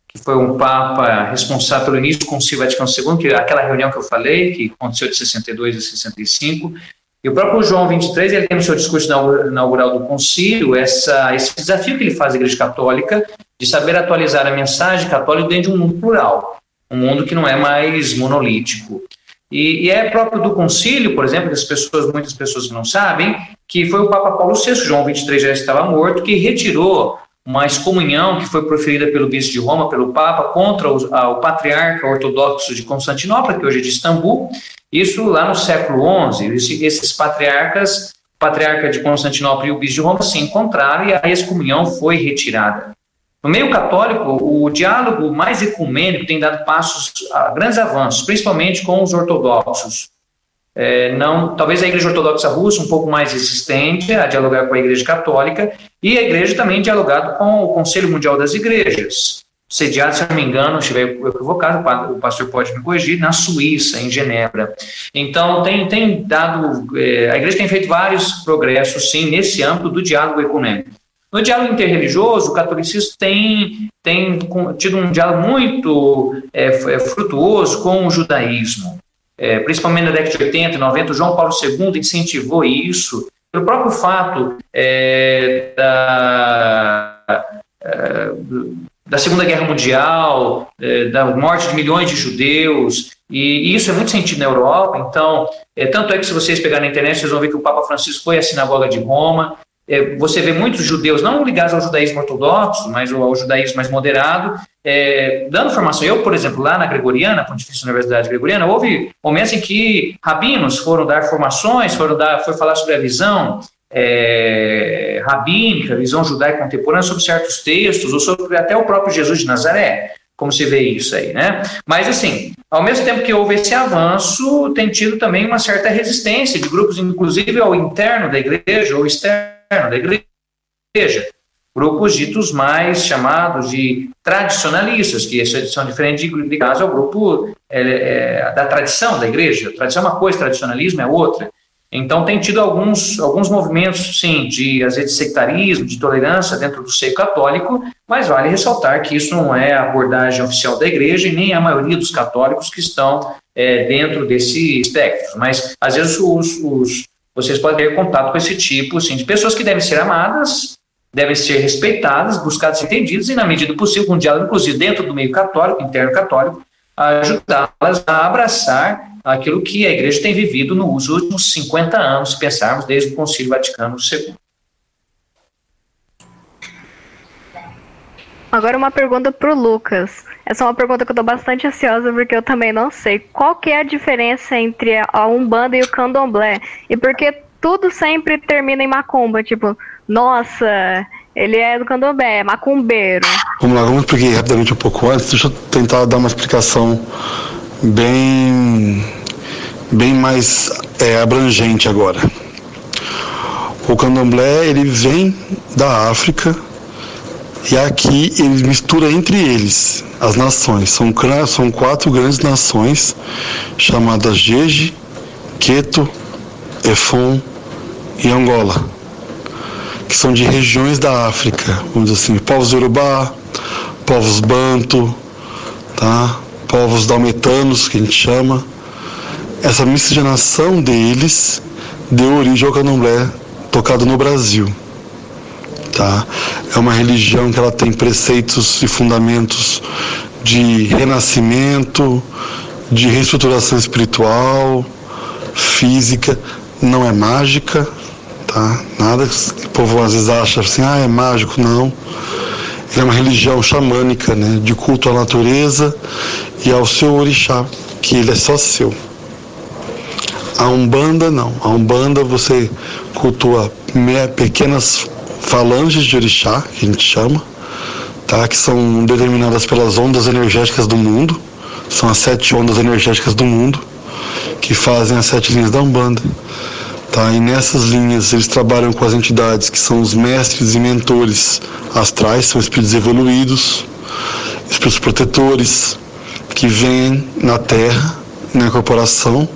que foi um papa responsável pelo início do Concílio Vaticano II, que é aquela reunião que eu falei, que aconteceu de 62 a 65. E o próprio João XXIII, ele tem no seu discurso inaugural do concílio essa, esse desafio que ele faz à Igreja Católica de saber atualizar a mensagem católica dentro de um mundo plural, um mundo que não é mais monolítico. E, e, é próprio do concílio, por exemplo, das pessoas, muitas pessoas não sabem, que foi o Papa Paulo VI, João 23 já estava morto, que retirou uma excomunhão que foi proferida pelo bispo de Roma, pelo Papa, contra o, a, o patriarca ortodoxo de Constantinopla, que hoje é de Istambul, isso lá no século XI. Esse, esses patriarcas, o patriarca de Constantinopla e o bispo de Roma se encontraram e a excomunhão foi retirada. No meio católico, o diálogo mais ecumênico tem dado passos, grandes avanços, principalmente com os ortodoxos. É, não, talvez a Igreja Ortodoxa Russa um pouco mais resistente a dialogar com a Igreja Católica e a Igreja também dialogado com o Conselho Mundial das Igrejas, sediado, se não me engano, estiver equivocado, o pastor pode me corrigir, na Suíça, em Genebra. Então, tem, tem dado, é, a Igreja tem feito vários progressos, sim, nesse âmbito do diálogo ecumênico. No diálogo interreligioso, o catolicismo tem, tem tido um diálogo muito é, é, frutuoso com o judaísmo. É, principalmente na década de 80 e 90, João Paulo II incentivou isso, pelo próprio fato é, da, é, da Segunda Guerra Mundial, é, da morte de milhões de judeus, e, isso é muito sentido na Europa. Então, tanto é que se vocês pegarem na internet, vocês vão ver que o Papa Francisco foi à sinagoga de Roma, é, você vê muitos judeus, não ligados ao judaísmo ortodoxo, mas ao, judaísmo mais moderado, é, dando formação. Eu, por exemplo, lá na Gregoriana, Pontifícia Universidade Gregoriana, houve momentos em que rabinos foram dar formações, foram dar, foi falar sobre a visão é, rabínica, visão judaica contemporânea sobre certos textos, ou sobre até o próprio Jesus de Nazaré, como se vê isso aí, né? Mas, assim, ao mesmo tempo que houve esse avanço, tem tido também uma certa resistência de grupos, inclusive ao interno da igreja ou externo da igreja. Grupos ditos mais chamados de tradicionalistas, que são diferentes de caso ao grupo é, é, da tradição da igreja. Tradição é uma coisa, tradicionalismo é outra. Então, tem tido alguns, alguns movimentos, sim, de, às vezes, sectarismo, de tolerância dentro do seio católico, mas vale ressaltar que isso não é a abordagem oficial da igreja e nem a maioria dos católicos que estão é, dentro desse espectro. Mas, às vezes, os, os, vocês podem ter contato com esse tipo assim, de pessoas que devem ser amadas, devem ser respeitadas, buscadas e entendidas, e, na medida do possível, com um diálogo, inclusive, dentro do meio católico, interno católico, ajudá-las a abraçar aquilo que a igreja tem vivido nos últimos 50 anos, se pensarmos desde o Concílio Vaticano II. Agora uma pergunta para o Lucas. Essa é uma pergunta que eu estou bastante ansiosa porque eu também não sei. Qual que é a diferença entre a Umbanda e o Candomblé? E porque tudo sempre termina em macumba, tipo, nossa, ele é do candomblé, é macumbeiro. Vamos lá, vamos explicar rapidamente um pouco antes. Deixa eu tentar dar uma explicação bem, bem mais é, abrangente agora. O candomblé ele vem da África e aqui ele mistura entre eles as nações. São, são quatro grandes nações chamadas Jeje, Queto, Efon e Angola, que são de regiões da África, vamos dizer assim, povos Urubá, povos Banto, tá? povos dalmetanos, que a gente chama. Essa miscigenação deles deu origem ao candomblé tocado no Brasil. Tá? É uma religião que ela tem preceitos e fundamentos de renascimento, de reestruturação espiritual, física, não é mágica, tá? Nada que o povo às vezes acha assim, ah, é mágico, não. É uma religião xamânica, né? De culto à natureza e ao seu orixá, que ele é só seu. A Umbanda não. A Umbanda você cultua pequenas falanges de orixá, que a gente chama, tá? que são determinadas pelas ondas energéticas do mundo. São as sete ondas energéticas do mundo que fazem as sete linhas da Umbanda. Tá? E nessas linhas eles trabalham com as entidades que são os mestres e mentores astrais, são espíritos evoluídos, espíritos protetores, que vêm na Terra, na corporação,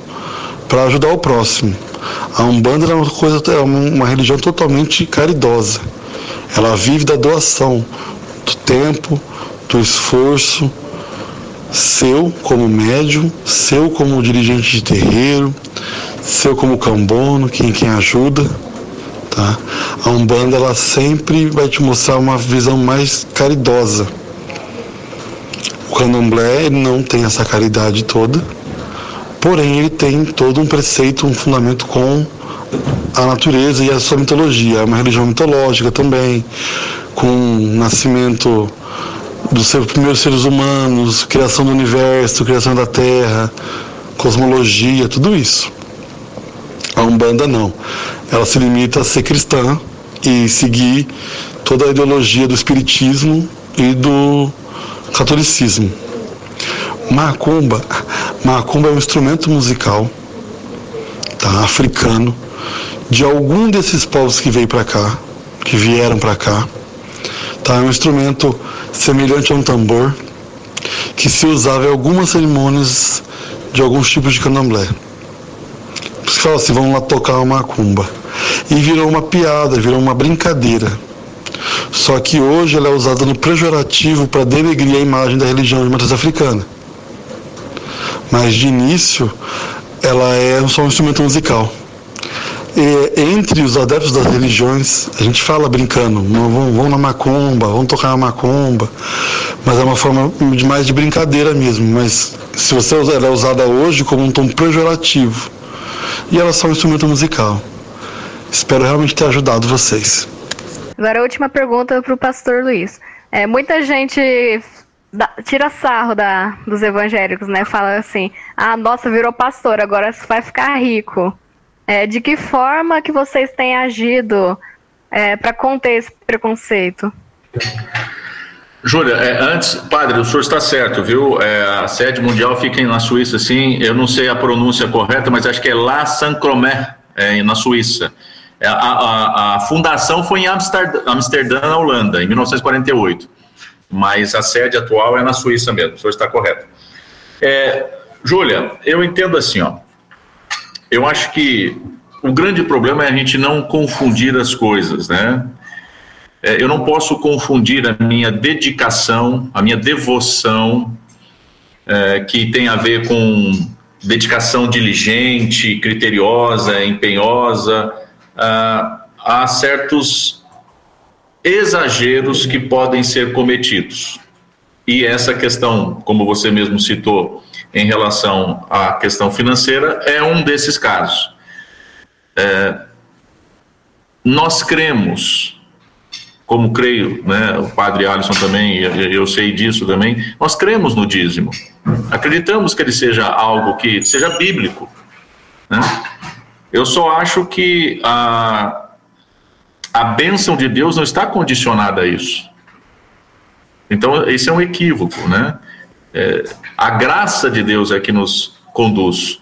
para ajudar o próximo. A Umbanda é uma coisa, é uma religião totalmente caridosa. Ela vive da doação, do tempo, do esforço, seu como médium, seu como dirigente de terreiro, seu como cambono, quem, quem ajuda. Tá? A Umbanda ela sempre vai te mostrar uma visão mais caridosa. O candomblé não tem essa caridade toda, porém ele tem todo um preceito, um fundamento com a natureza e a sua mitologia. É uma religião mitológica também, com nascimento dos primeiros seres humanos, criação do universo, criação da Terra, cosmologia, tudo isso. A Umbanda não. Ela se limita a ser cristã e seguir toda a ideologia do espiritismo e do catolicismo. Macumba, macumba é um instrumento musical tá, africano de algum desses povos que veio para cá, que vieram para cá. Tá, é um instrumento semelhante a um tambor que se usava em algumas cerimônias de alguns tipos de candomblé. Que fala assim, vamos lá tocar uma macumba. E virou uma piada, virou uma brincadeira. Só que hoje ela é usada no pejorativo para denegrir a imagem da religião de matriz africana. Mas de início, ela é só um instrumento musical. E, entre os adeptos das religiões, a gente fala brincando, vão, vão na macumba, vão tocar na macumba, mas é uma forma de mais de brincadeira mesmo. Mas se você ela é usada hoje como um tom pejorativo. E ela é só um instrumento musical. Espero realmente ter ajudado vocês. Agora a última pergunta para o pastor Luiz. É, muita gente dá, tira sarro da, dos evangélicos, né? Fala assim, ah, nossa, virou pastor, agora vai ficar rico. É, de que forma que vocês têm agido é, para conter esse preconceito? Júlia, é, antes, padre, o senhor está certo, viu? É, a sede mundial fica na Suíça, sim. Eu não sei a pronúncia correta, mas acho que é La Saint-Cromé, na Suíça. É, a, a, a, fundação foi em Amsterdã, Amsterdã, na Holanda, em 1948. Mas a sede atual é na Suíça mesmo, o senhor está correto. É, Júlia, eu entendo assim, ó. Eu acho que o grande problema é a gente não confundir as coisas, né? É, eu não posso confundir a minha dedicação, a minha devoção, é, que tem a ver com dedicação diligente, criteriosa, empenhosa, a, a certos exageros que podem ser cometidos. E essa questão, como você mesmo citou, em relação à questão financeira, é um desses casos. É, nós cremos, como creio, né, o padre Alisson também, eu sei disso também, nós cremos no dízimo. Acreditamos que ele seja algo que seja bíblico. Né? Eu só acho que a, a bênção de Deus não está condicionada a isso. Então, esse é um equívoco, né? É, a graça de Deus é que nos conduz.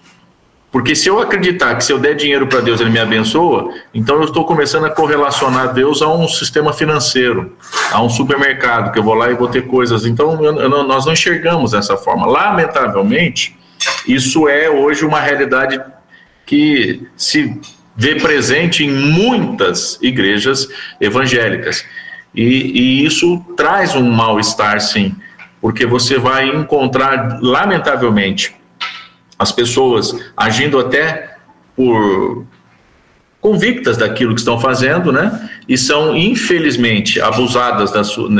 Porque se eu acreditar que se eu der dinheiro para Deus ele me abençoa, então eu estou começando a correlacionar Deus a um sistema financeiro, a um supermercado, que eu vou lá e vou ter coisas. Então eu, eu, nós não enxergamos dessa forma. Lamentavelmente, isso é hoje uma realidade que se vê presente em muitas igrejas evangélicas. E, e isso traz um mal-estar, sim, porque você vai encontrar, lamentavelmente, as pessoas agindo até por convictas daquilo que estão fazendo, né? E são infelizmente abusadas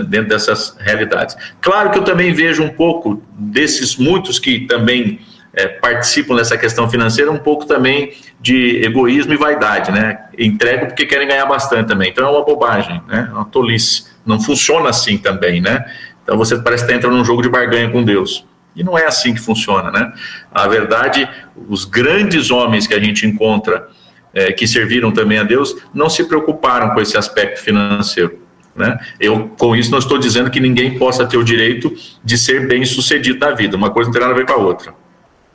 dentro dessas realidades. Claro que eu também vejo um pouco desses muitos que também é, participam dessa questão financeira, um pouco também de egoísmo e vaidade, né? Entregam porque querem ganhar bastante também. Então é uma bobagem, né? É uma tolice. Não funciona assim também, né? Então você parece estar entrando num jogo de barganha com Deus. E não é assim que funciona, né? A verdade, os grandes homens que a gente encontra é, que serviram também a Deus não se preocuparam com esse aspecto financeiro. Né? Eu, com isso, não estou dizendo que ninguém possa ter o direito de ser bem sucedido na vida. Uma coisa não tem nada a ver com a outra.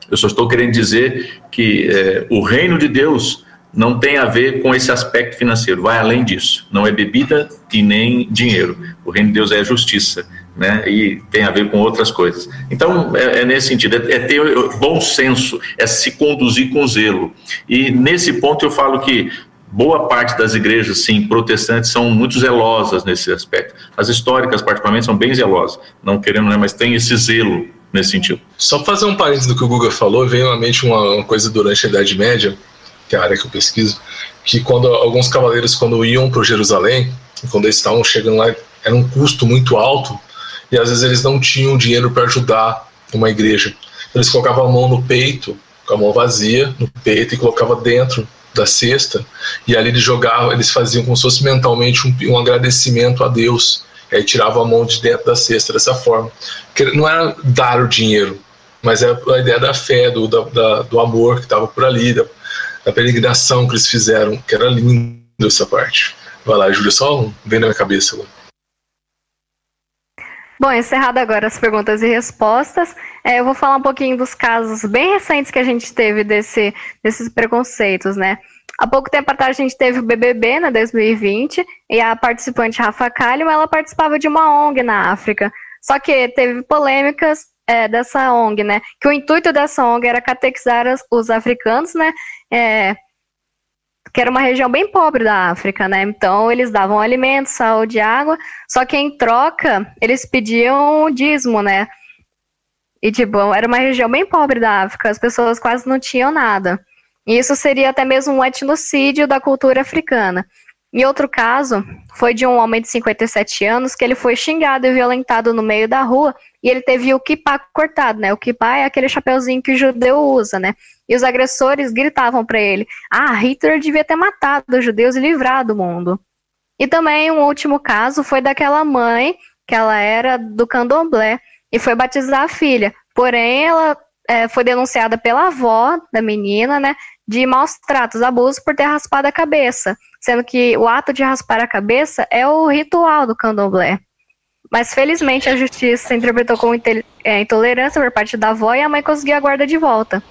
Eu só estou querendo dizer que é, o reino de Deus não tem a ver com esse aspecto financeiro, vai além disso. Não é bebida e nem dinheiro. O reino de Deus é justiça né? E tem a ver com outras coisas. Então, é, é nesse sentido, é, é, ter bom senso, é se conduzir com zelo. E nesse ponto eu falo que boa parte das igrejas, sim, protestantes, são muito zelosas nesse aspecto. As históricas, particularmente, são bem zelosas, não querendo, né, mas tem esse zelo nesse sentido. Só fazer um parênteses do que o Guga falou, veio à mente uma, uma coisa durante a Idade Média, que é a área que eu pesquiso, que quando alguns cavaleiros, quando iam para Jerusalém, quando eles estavam chegando lá, era um custo muito alto e às vezes eles não tinham dinheiro para ajudar uma igreja. Eles colocavam a mão no peito, com a mão vazia no peito e colocavam dentro da cesta e ali eles jogavam, eles faziam como se fosse mentalmente um, um agradecimento a Deus. E aí tiravam a mão de dentro da cesta dessa forma. Porque não era dar o dinheiro, mas é a ideia da fé, do, da, do amor que estava por ali, da, da peregrinação que eles fizeram, que era lindo essa parte. Vai lá, Júlia, só vem na minha cabeça agora. Bom, encerrado agora as perguntas e respostas, é, eu vou falar um pouquinho dos casos bem recentes que a gente teve desse, desses preconceitos, né? Há pouco tempo atrás a gente teve o BBB, na 2020, e a participante Rafa Kalimann, ela participava de uma ONG na África. Só que teve polêmicas é, dessa ONG, né? Que o intuito dessa ONG era catequizar os, os africanos, né? É, que era uma região bem pobre da África, né? Então eles davam alimentos, saúde, água, só que em troca eles pediam dízimo, né? E tipo, era uma região bem pobre da África, as pessoas quase não tinham nada. Isso seria até mesmo um etnocídio da cultura africana. E outro caso foi de um homem de 57 anos que ele foi xingado e violentado no meio da rua e ele teve o kippah cortado, né? O kippah é aquele chapeuzinho que o judeu usa, né? E os agressores gritavam para ele: "Ah, Hitler devia ter matado os judeus e livrado o mundo". E também um último caso foi daquela mãe que ela era do candomblé e foi batizar a filha. Porém, ela é, foi denunciada pela avó da menina, né, de maus tratos, abusos por ter raspado a cabeça, sendo que o ato de raspar a cabeça é o ritual do candomblé. Mas felizmente a justiça interpretou como é, intolerância por parte da avó e a mãe conseguiu a guarda de volta.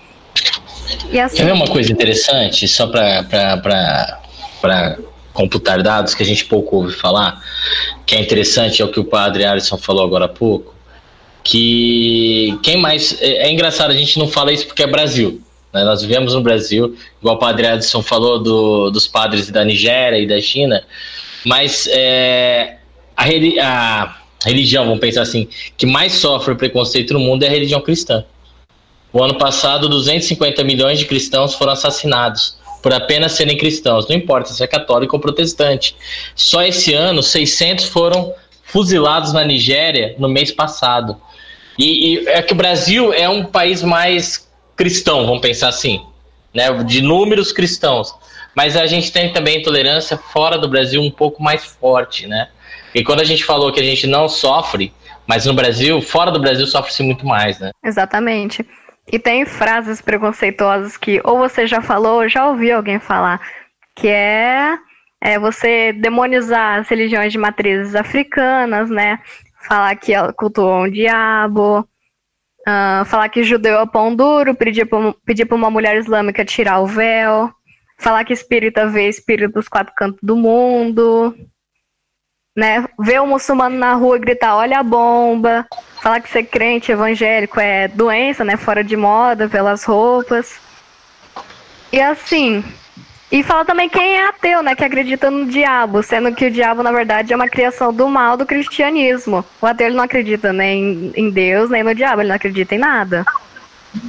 E assim... Quer ver uma coisa interessante, só para computar dados que a gente pouco ouve falar, que é interessante, é o que o padre Alisson falou agora há pouco, que quem mais. É, é engraçado, a gente não fala isso porque é Brasil. Né? Nós vivemos no Brasil, igual o padre Edson falou do, dos padres da Nigéria e da China, mas é, a, a religião, vamos pensar assim, que mais sofre preconceito no mundo é a religião cristã. O ano passado, 250 milhões de cristãos foram assassinados por apenas serem cristãos, não importa se é católico ou protestante. Só esse ano, 600 foram fuzilados na Nigéria no mês passado. E, e, é que o Brasil é um país mais cristão, vamos pensar assim, né? De números cristãos. Mas a gente tem também intolerância fora do Brasil um pouco mais forte, né? E quando a gente falou que a gente não sofre, mas no Brasil, fora do Brasil, sofre-se muito mais, né? Exatamente. E tem frases preconceituosas que ou você já falou ou já ouviu alguém falar, que é, é você demonizar as religiões de matrizes africanas, né? Falar que cultuam o diabo, uh, falar que judeu é pão duro, pedir para uma mulher islâmica tirar o véu, falar que espírita vê espírito dos quatro cantos do mundo, né? Ver um muçulmano na rua gritar, olha a bomba, falar que ser crente evangélico é doença, né? Fora de moda, pelas roupas. E assim, e fala também quem é ateu, né? Que acredita no diabo, sendo que o diabo, na verdade, é uma criação do mal do cristianismo. O ateu ele não acredita nem em Deus, nem no diabo, ele não acredita em nada.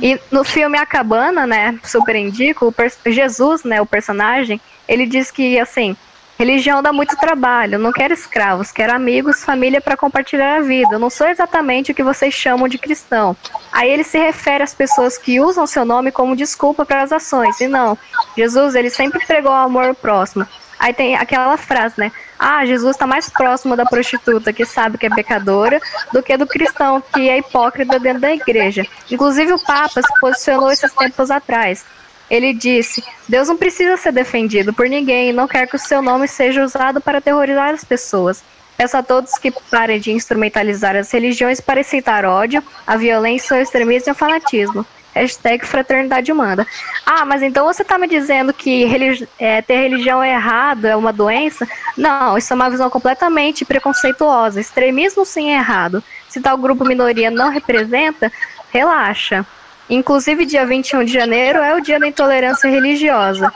E no filme A Cabana, né? Super indico, Jesus, né? O personagem, ele diz que, assim, Religião dá muito trabalho. Não quero escravos, quero amigos, família para compartilhar a vida. Eu não sou exatamente o que vocês chamam de cristão. Aí ele se refere às pessoas que usam seu nome como desculpa para as ações. E não, Jesus ele sempre pregou o amor próximo. Aí tem aquela frase, né? Ah, Jesus está mais próximo da prostituta que sabe que é pecadora do que do cristão que é hipócrita dentro da igreja. Inclusive o Papa se posicionou esses tempos atrás. Ele disse: Deus não precisa ser defendido por ninguém e não quer que o seu nome seja usado para aterrorizar as pessoas. Peço a todos que parem de instrumentalizar as religiões para incitar ódio, a violência, o extremismo e o fanatismo. Hashtag fraternidade humana. Ah, mas então você está me dizendo que religi é, ter religião é errado, é uma doença? Não, isso é uma visão completamente preconceituosa. Extremismo sim é errado. Se tal grupo minoria não representa, relaxa. Inclusive, dia 21 de janeiro é o dia da intolerância religiosa.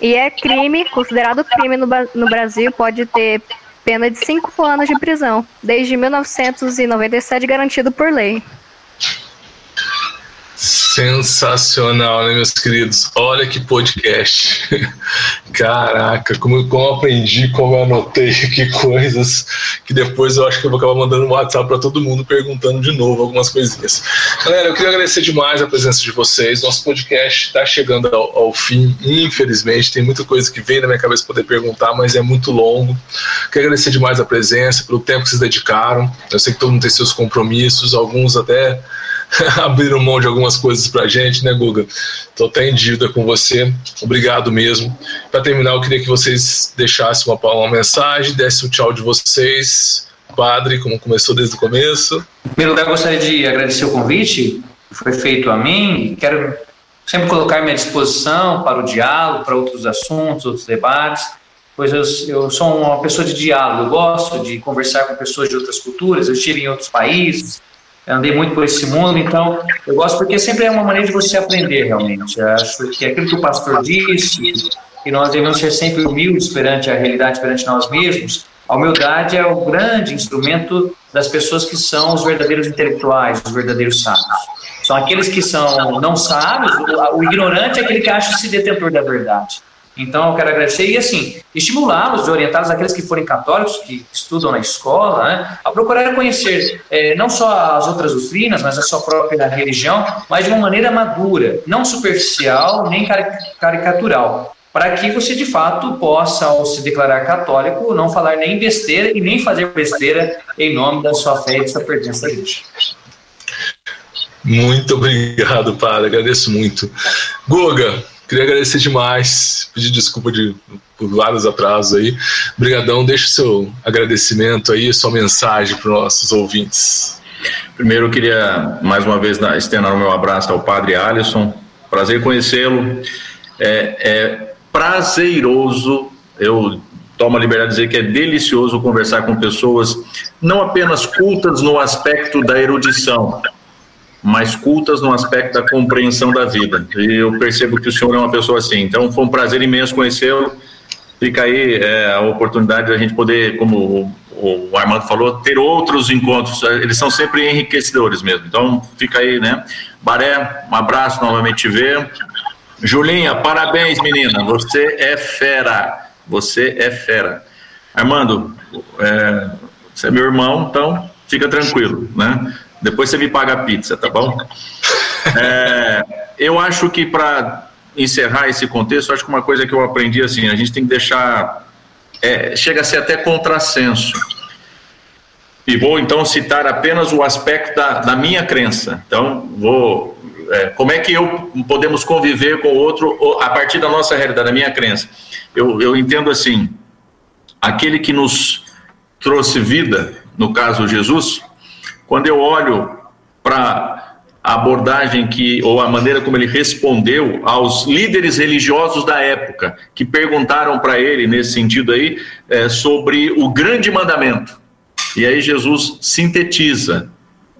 E é crime, considerado crime no, no Brasil, pode ter pena de 5 anos de prisão, desde 1997 garantido por lei. Sensacional, né, meus queridos? Olha que podcast. Caraca, como, como eu aprendi, como eu anotei aqui coisas que depois eu acho que eu vou acabar mandando um WhatsApp para todo mundo perguntando de novo algumas coisinhas. Galera, eu queria agradecer demais a presença de vocês. Nosso podcast está chegando ao, ao, fim, infelizmente. Tem muita coisa que vem na minha cabeça poder perguntar, mas é muito longo. Quero agradecer demais a presença, pelo tempo que vocês dedicaram. Eu sei que todo mundo tem seus compromissos, alguns até abriram mão de algumas coisas pra gente, né, Guga? Tô até em dívida com você. Obrigado mesmo. Para terminar, eu queria que vocês deixassem uma, uma mensagem, dessem o tchau de vocês. Padre, como começou desde o começo. Em primeiro lugar, gostaria de agradecer o convite que foi feito a mim. Quero sempre colocar minha disposição para o diálogo, para outros assuntos, outros debates, pois eu, eu sou uma pessoa de diálogo, eu gosto de conversar com pessoas de outras culturas, eu estive em outros países, andei muito por esse mundo, então eu gosto porque sempre é uma maneira de você aprender realmente. Eu acho que aquilo que o pastor disse, que nós devemos ser sempre humildes perante a realidade, perante nós mesmos, a humildade é o grande instrumento das pessoas que são os verdadeiros intelectuais, os verdadeiros sábios. São aqueles que são não sábios, o, ignorante é aquele que acha-se detentor da verdade. Então, eu quero agradecer e, assim, estimulá-los e orientá-los, aqueles que forem católicos, que estudam na escola, né, a procurar conhecer é, não só as outras doutrinas, mas a sua própria religião, mas de uma maneira madura, não superficial nem caricatural, para que você, de fato, possa, ao se declarar católico, não falar nem besteira e nem fazer besteira em nome da sua fé e da sua pertença à. Muito obrigado, padre. Agradeço muito. Goga, Queria agradecer demais, pedir desculpa de, por vários atrasos aí. Obrigadão, deixa o seu agradecimento aí, sua mensagem para os nossos ouvintes. Primeiro, eu queria mais uma vez estender o meu abraço ao Padre Alisson. Prazer conhecê-lo. É, é prazeroso, eu tomo a liberdade de dizer que é delicioso conversar com pessoas não apenas cultas no aspecto da erudição, mas cultas no aspecto da compreensão da vida. E eu percebo que o senhor é uma pessoa assim. Então foi um prazer imenso conhecê-lo. Fica aí é, a oportunidade da gente poder, como o, o Armando falou, ter outros encontros. Eles são sempre enriquecedores mesmo. Então fica aí, né? Baré, um abraço, novamente te ver. Julinha, parabéns, menina. Você é fera. Você é fera. Armando, é, você é meu irmão, então fica tranquilo, né? Depois você me paga a pizza, tá bom? É, eu acho que para encerrar esse contexto, acho que uma coisa que eu aprendi assim, a gente tem que deixar. É, chega a ser até contrassenso. E vou então citar apenas o aspecto da, da minha crença. Então, vou. É, como é que eu podemos conviver com o outro a partir da nossa realidade, da minha crença? Eu, eu entendo assim: aquele que nos trouxe vida, no caso Jesus, quando eu olho para a abordagem que ou a maneira como ele respondeu aos líderes religiosos da época que perguntaram para ele nesse sentido aí é, sobre o grande mandamento. E aí Jesus sintetiza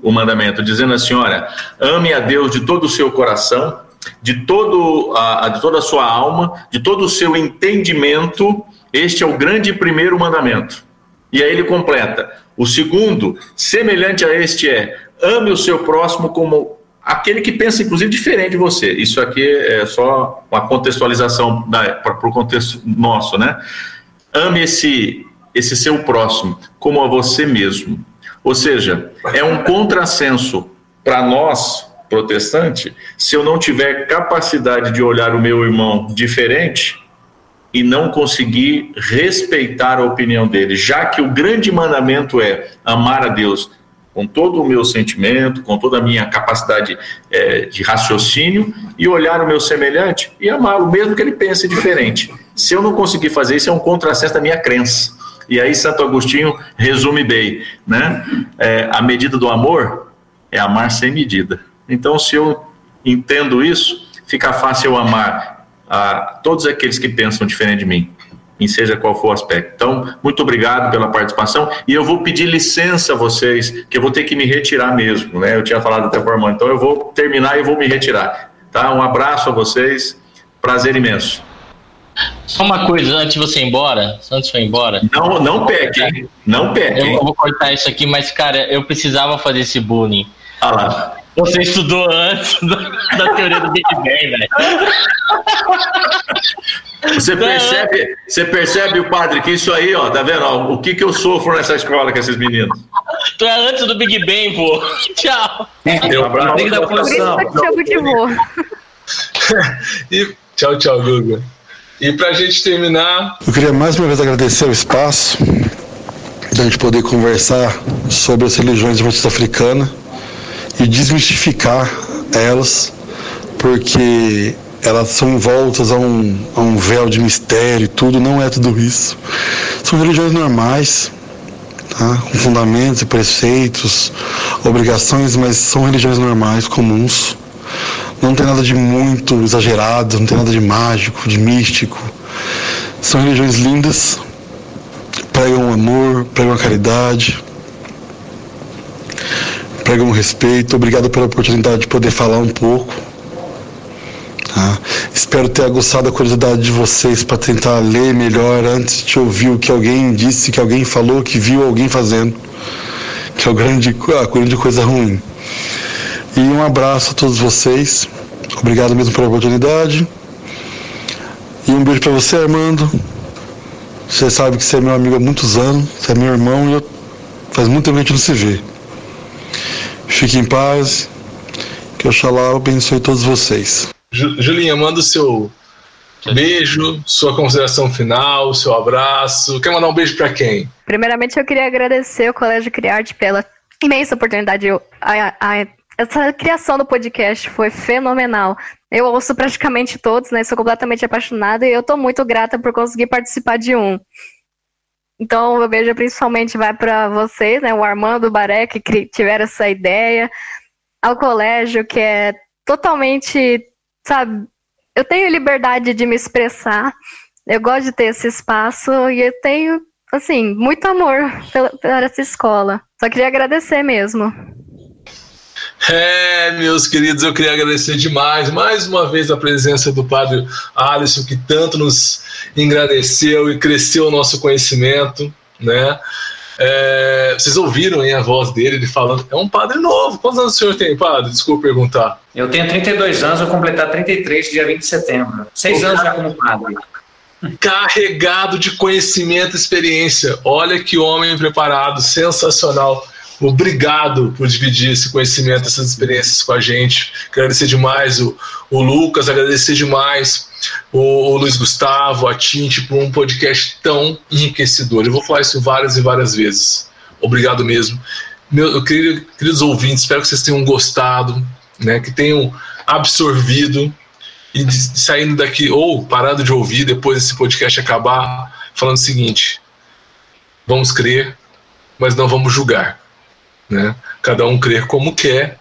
o mandamento dizendo assim olha ame a Deus de todo o seu coração de todo a, de toda a sua alma de todo o seu entendimento. Este é o grande primeiro mandamento e aí ele completa o segundo, semelhante a este, é ame o seu próximo como aquele que pensa, inclusive, diferente de você. Isso aqui é só uma contextualização para o contexto nosso, né? Ame esse, esse seu próximo como a você mesmo. Ou seja, é um contrassenso para nós, protestante, se eu não tiver capacidade de olhar o meu irmão diferente, e não conseguir respeitar a opinião dele, já que o grande mandamento é amar a Deus com todo o meu sentimento, com toda a minha capacidade é, de raciocínio e olhar o meu semelhante e amá-lo, mesmo que ele pense diferente. Se eu não conseguir fazer isso, é um contrassenso da minha crença. E aí Santo Agostinho resume bem, né? É, a medida do amor é amar sem medida. Então, se eu entendo isso, fica fácil eu amar a todos aqueles que pensam diferente de mim, em seja qual for o aspecto. Então, muito obrigado pela participação e eu vou pedir licença a vocês, que eu vou ter que me retirar mesmo, né? Eu tinha falado até por então eu vou terminar e vou me retirar, tá? Um abraço a vocês, prazer imenso. Só uma coisa antes de você ir embora, antes de ir embora. Não, não peque, hein? Não peque. Eu vou cortar isso aqui, mas cara, eu precisava fazer esse bullying. Ah lá. Você estudou antes da teoria do Big Bang, velho. Você percebe, você percebe, o padre, que isso aí, ó, tá vendo? Ó, o que, que eu sofro nessa escola com esses meninos? Tu é antes do Big Bang, pô. Tchau. Eu, um abraço. Por isso que eu te chamo de vô. e, tchau, tchau, Guga. E pra gente terminar. Eu queria mais uma vez agradecer o espaço da gente poder conversar sobre as religiões de matriz africana e desmistificar elas, porque elas são envoltas a um, a um véu de mistério e tudo, não é tudo isso. São religiões normais, tá? com fundamentos e preceitos, obrigações, mas são religiões normais, comuns. Não tem nada de muito exagerado, não tem nada de mágico, de místico. São religiões lindas, pregam amor, pregam a caridade, pregam respeito. Obrigado pela oportunidade de poder falar um pouco. Tá? Espero ter aguçado a curiosidade de vocês para tentar ler melhor antes de ouvir o que alguém disse, que alguém falou, que viu alguém fazendo, que é o grande, a grande coisa ruim. E um abraço a todos vocês. Obrigado mesmo pela oportunidade. E um beijo para você, Armando. Você sabe que você é meu amigo há muitos anos, você é meu irmão e eu, faz muito tempo que a gente não se vê. Fique em paz. Que Oxalá abençoe todos vocês. Julinha, manda o seu beijo, sua consideração final, seu abraço. Quer mandar um beijo para quem? Primeiramente, eu queria agradecer ao Colégio Criarte pela imensa oportunidade. A, a, essa criação do podcast foi fenomenal. Eu ouço praticamente todos, né? Sou completamente apaixonada e eu estou muito grata por conseguir participar de um. Então, o beijo principalmente vai para vocês, né? O Armando, o Baré, que tiveram essa ideia, ao colégio, que é totalmente, sabe? Eu tenho liberdade de me expressar, eu gosto de ter esse espaço e eu tenho, assim, muito amor pela, pela essa escola. Só queria agradecer mesmo. É, meus queridos, eu queria agradecer demais, mais uma vez, a presença do Padre Alisson, que tanto nos engrandeceu e cresceu o nosso conhecimento, né? É, vocês ouviram aí a voz dele, ele falando, é um padre novo. Quantos anos o senhor tem, padre? Desculpa perguntar. Eu tenho 32 anos, vou completar 33 dia 20 de setembro. Seis anos já como padre. Carregado de conhecimento e experiência. Olha que homem preparado, sensacional. Obrigado por dividir esse conhecimento, essas experiências com a gente. Agradecer demais o, o Lucas, agradecer demais o, o Luiz Gustavo, a Tinte, por um podcast tão enriquecedor. Eu vou falar isso várias e várias vezes. Obrigado mesmo. Meu, eu queria, queridos ouvintes, espero que vocês tenham gostado, né, que tenham absorvido e de saindo daqui, ou parado de ouvir depois desse podcast acabar, falando o seguinte: vamos crer, mas não vamos julgar né? Cada um crer como quer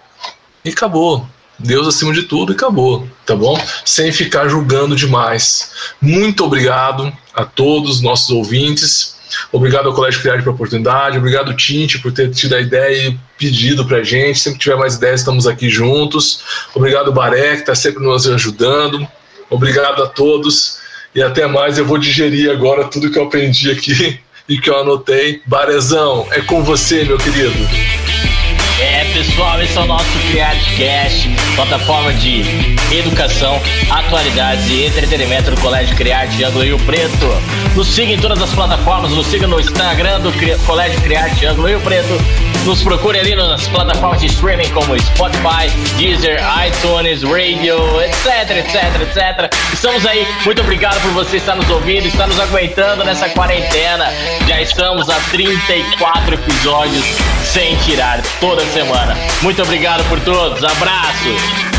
e acabou. Deus acima de tudo e acabou, tá bom? Sem ficar julgando demais. Muito obrigado a todos os nossos ouvintes. Obrigado ao Colégio Criar pela oportunidade. Obrigado, Tinte, por ter tido a ideia e pedido pra gente. Sempre que tiver mais ideias, estamos aqui juntos. Obrigado, Baré, que está sempre nos ajudando. Obrigado a todos e até mais. Eu vou digerir agora tudo que eu aprendi aqui e que eu anotei. Barezão, é com você, meu querido. Pessoal, esse é o nosso CriArteCast, plataforma de educação, atualidades e entretenimento do Colégio Criarte Ângulo Rio Preto. Nos siga em todas as plataformas, nos siga no Instagram do Colégio Criarte Ângulo Rio Preto. Nos procure ali nas plataformas de streaming como Spotify, Deezer, iTunes, Radio, etc, etc, etc. Estamos aí. Muito obrigado por você estar nos ouvindo, estar nos aguentando nessa quarentena. Já estamos a 34 episódios sem tirar toda semana. Muito obrigado por todos. Abraço.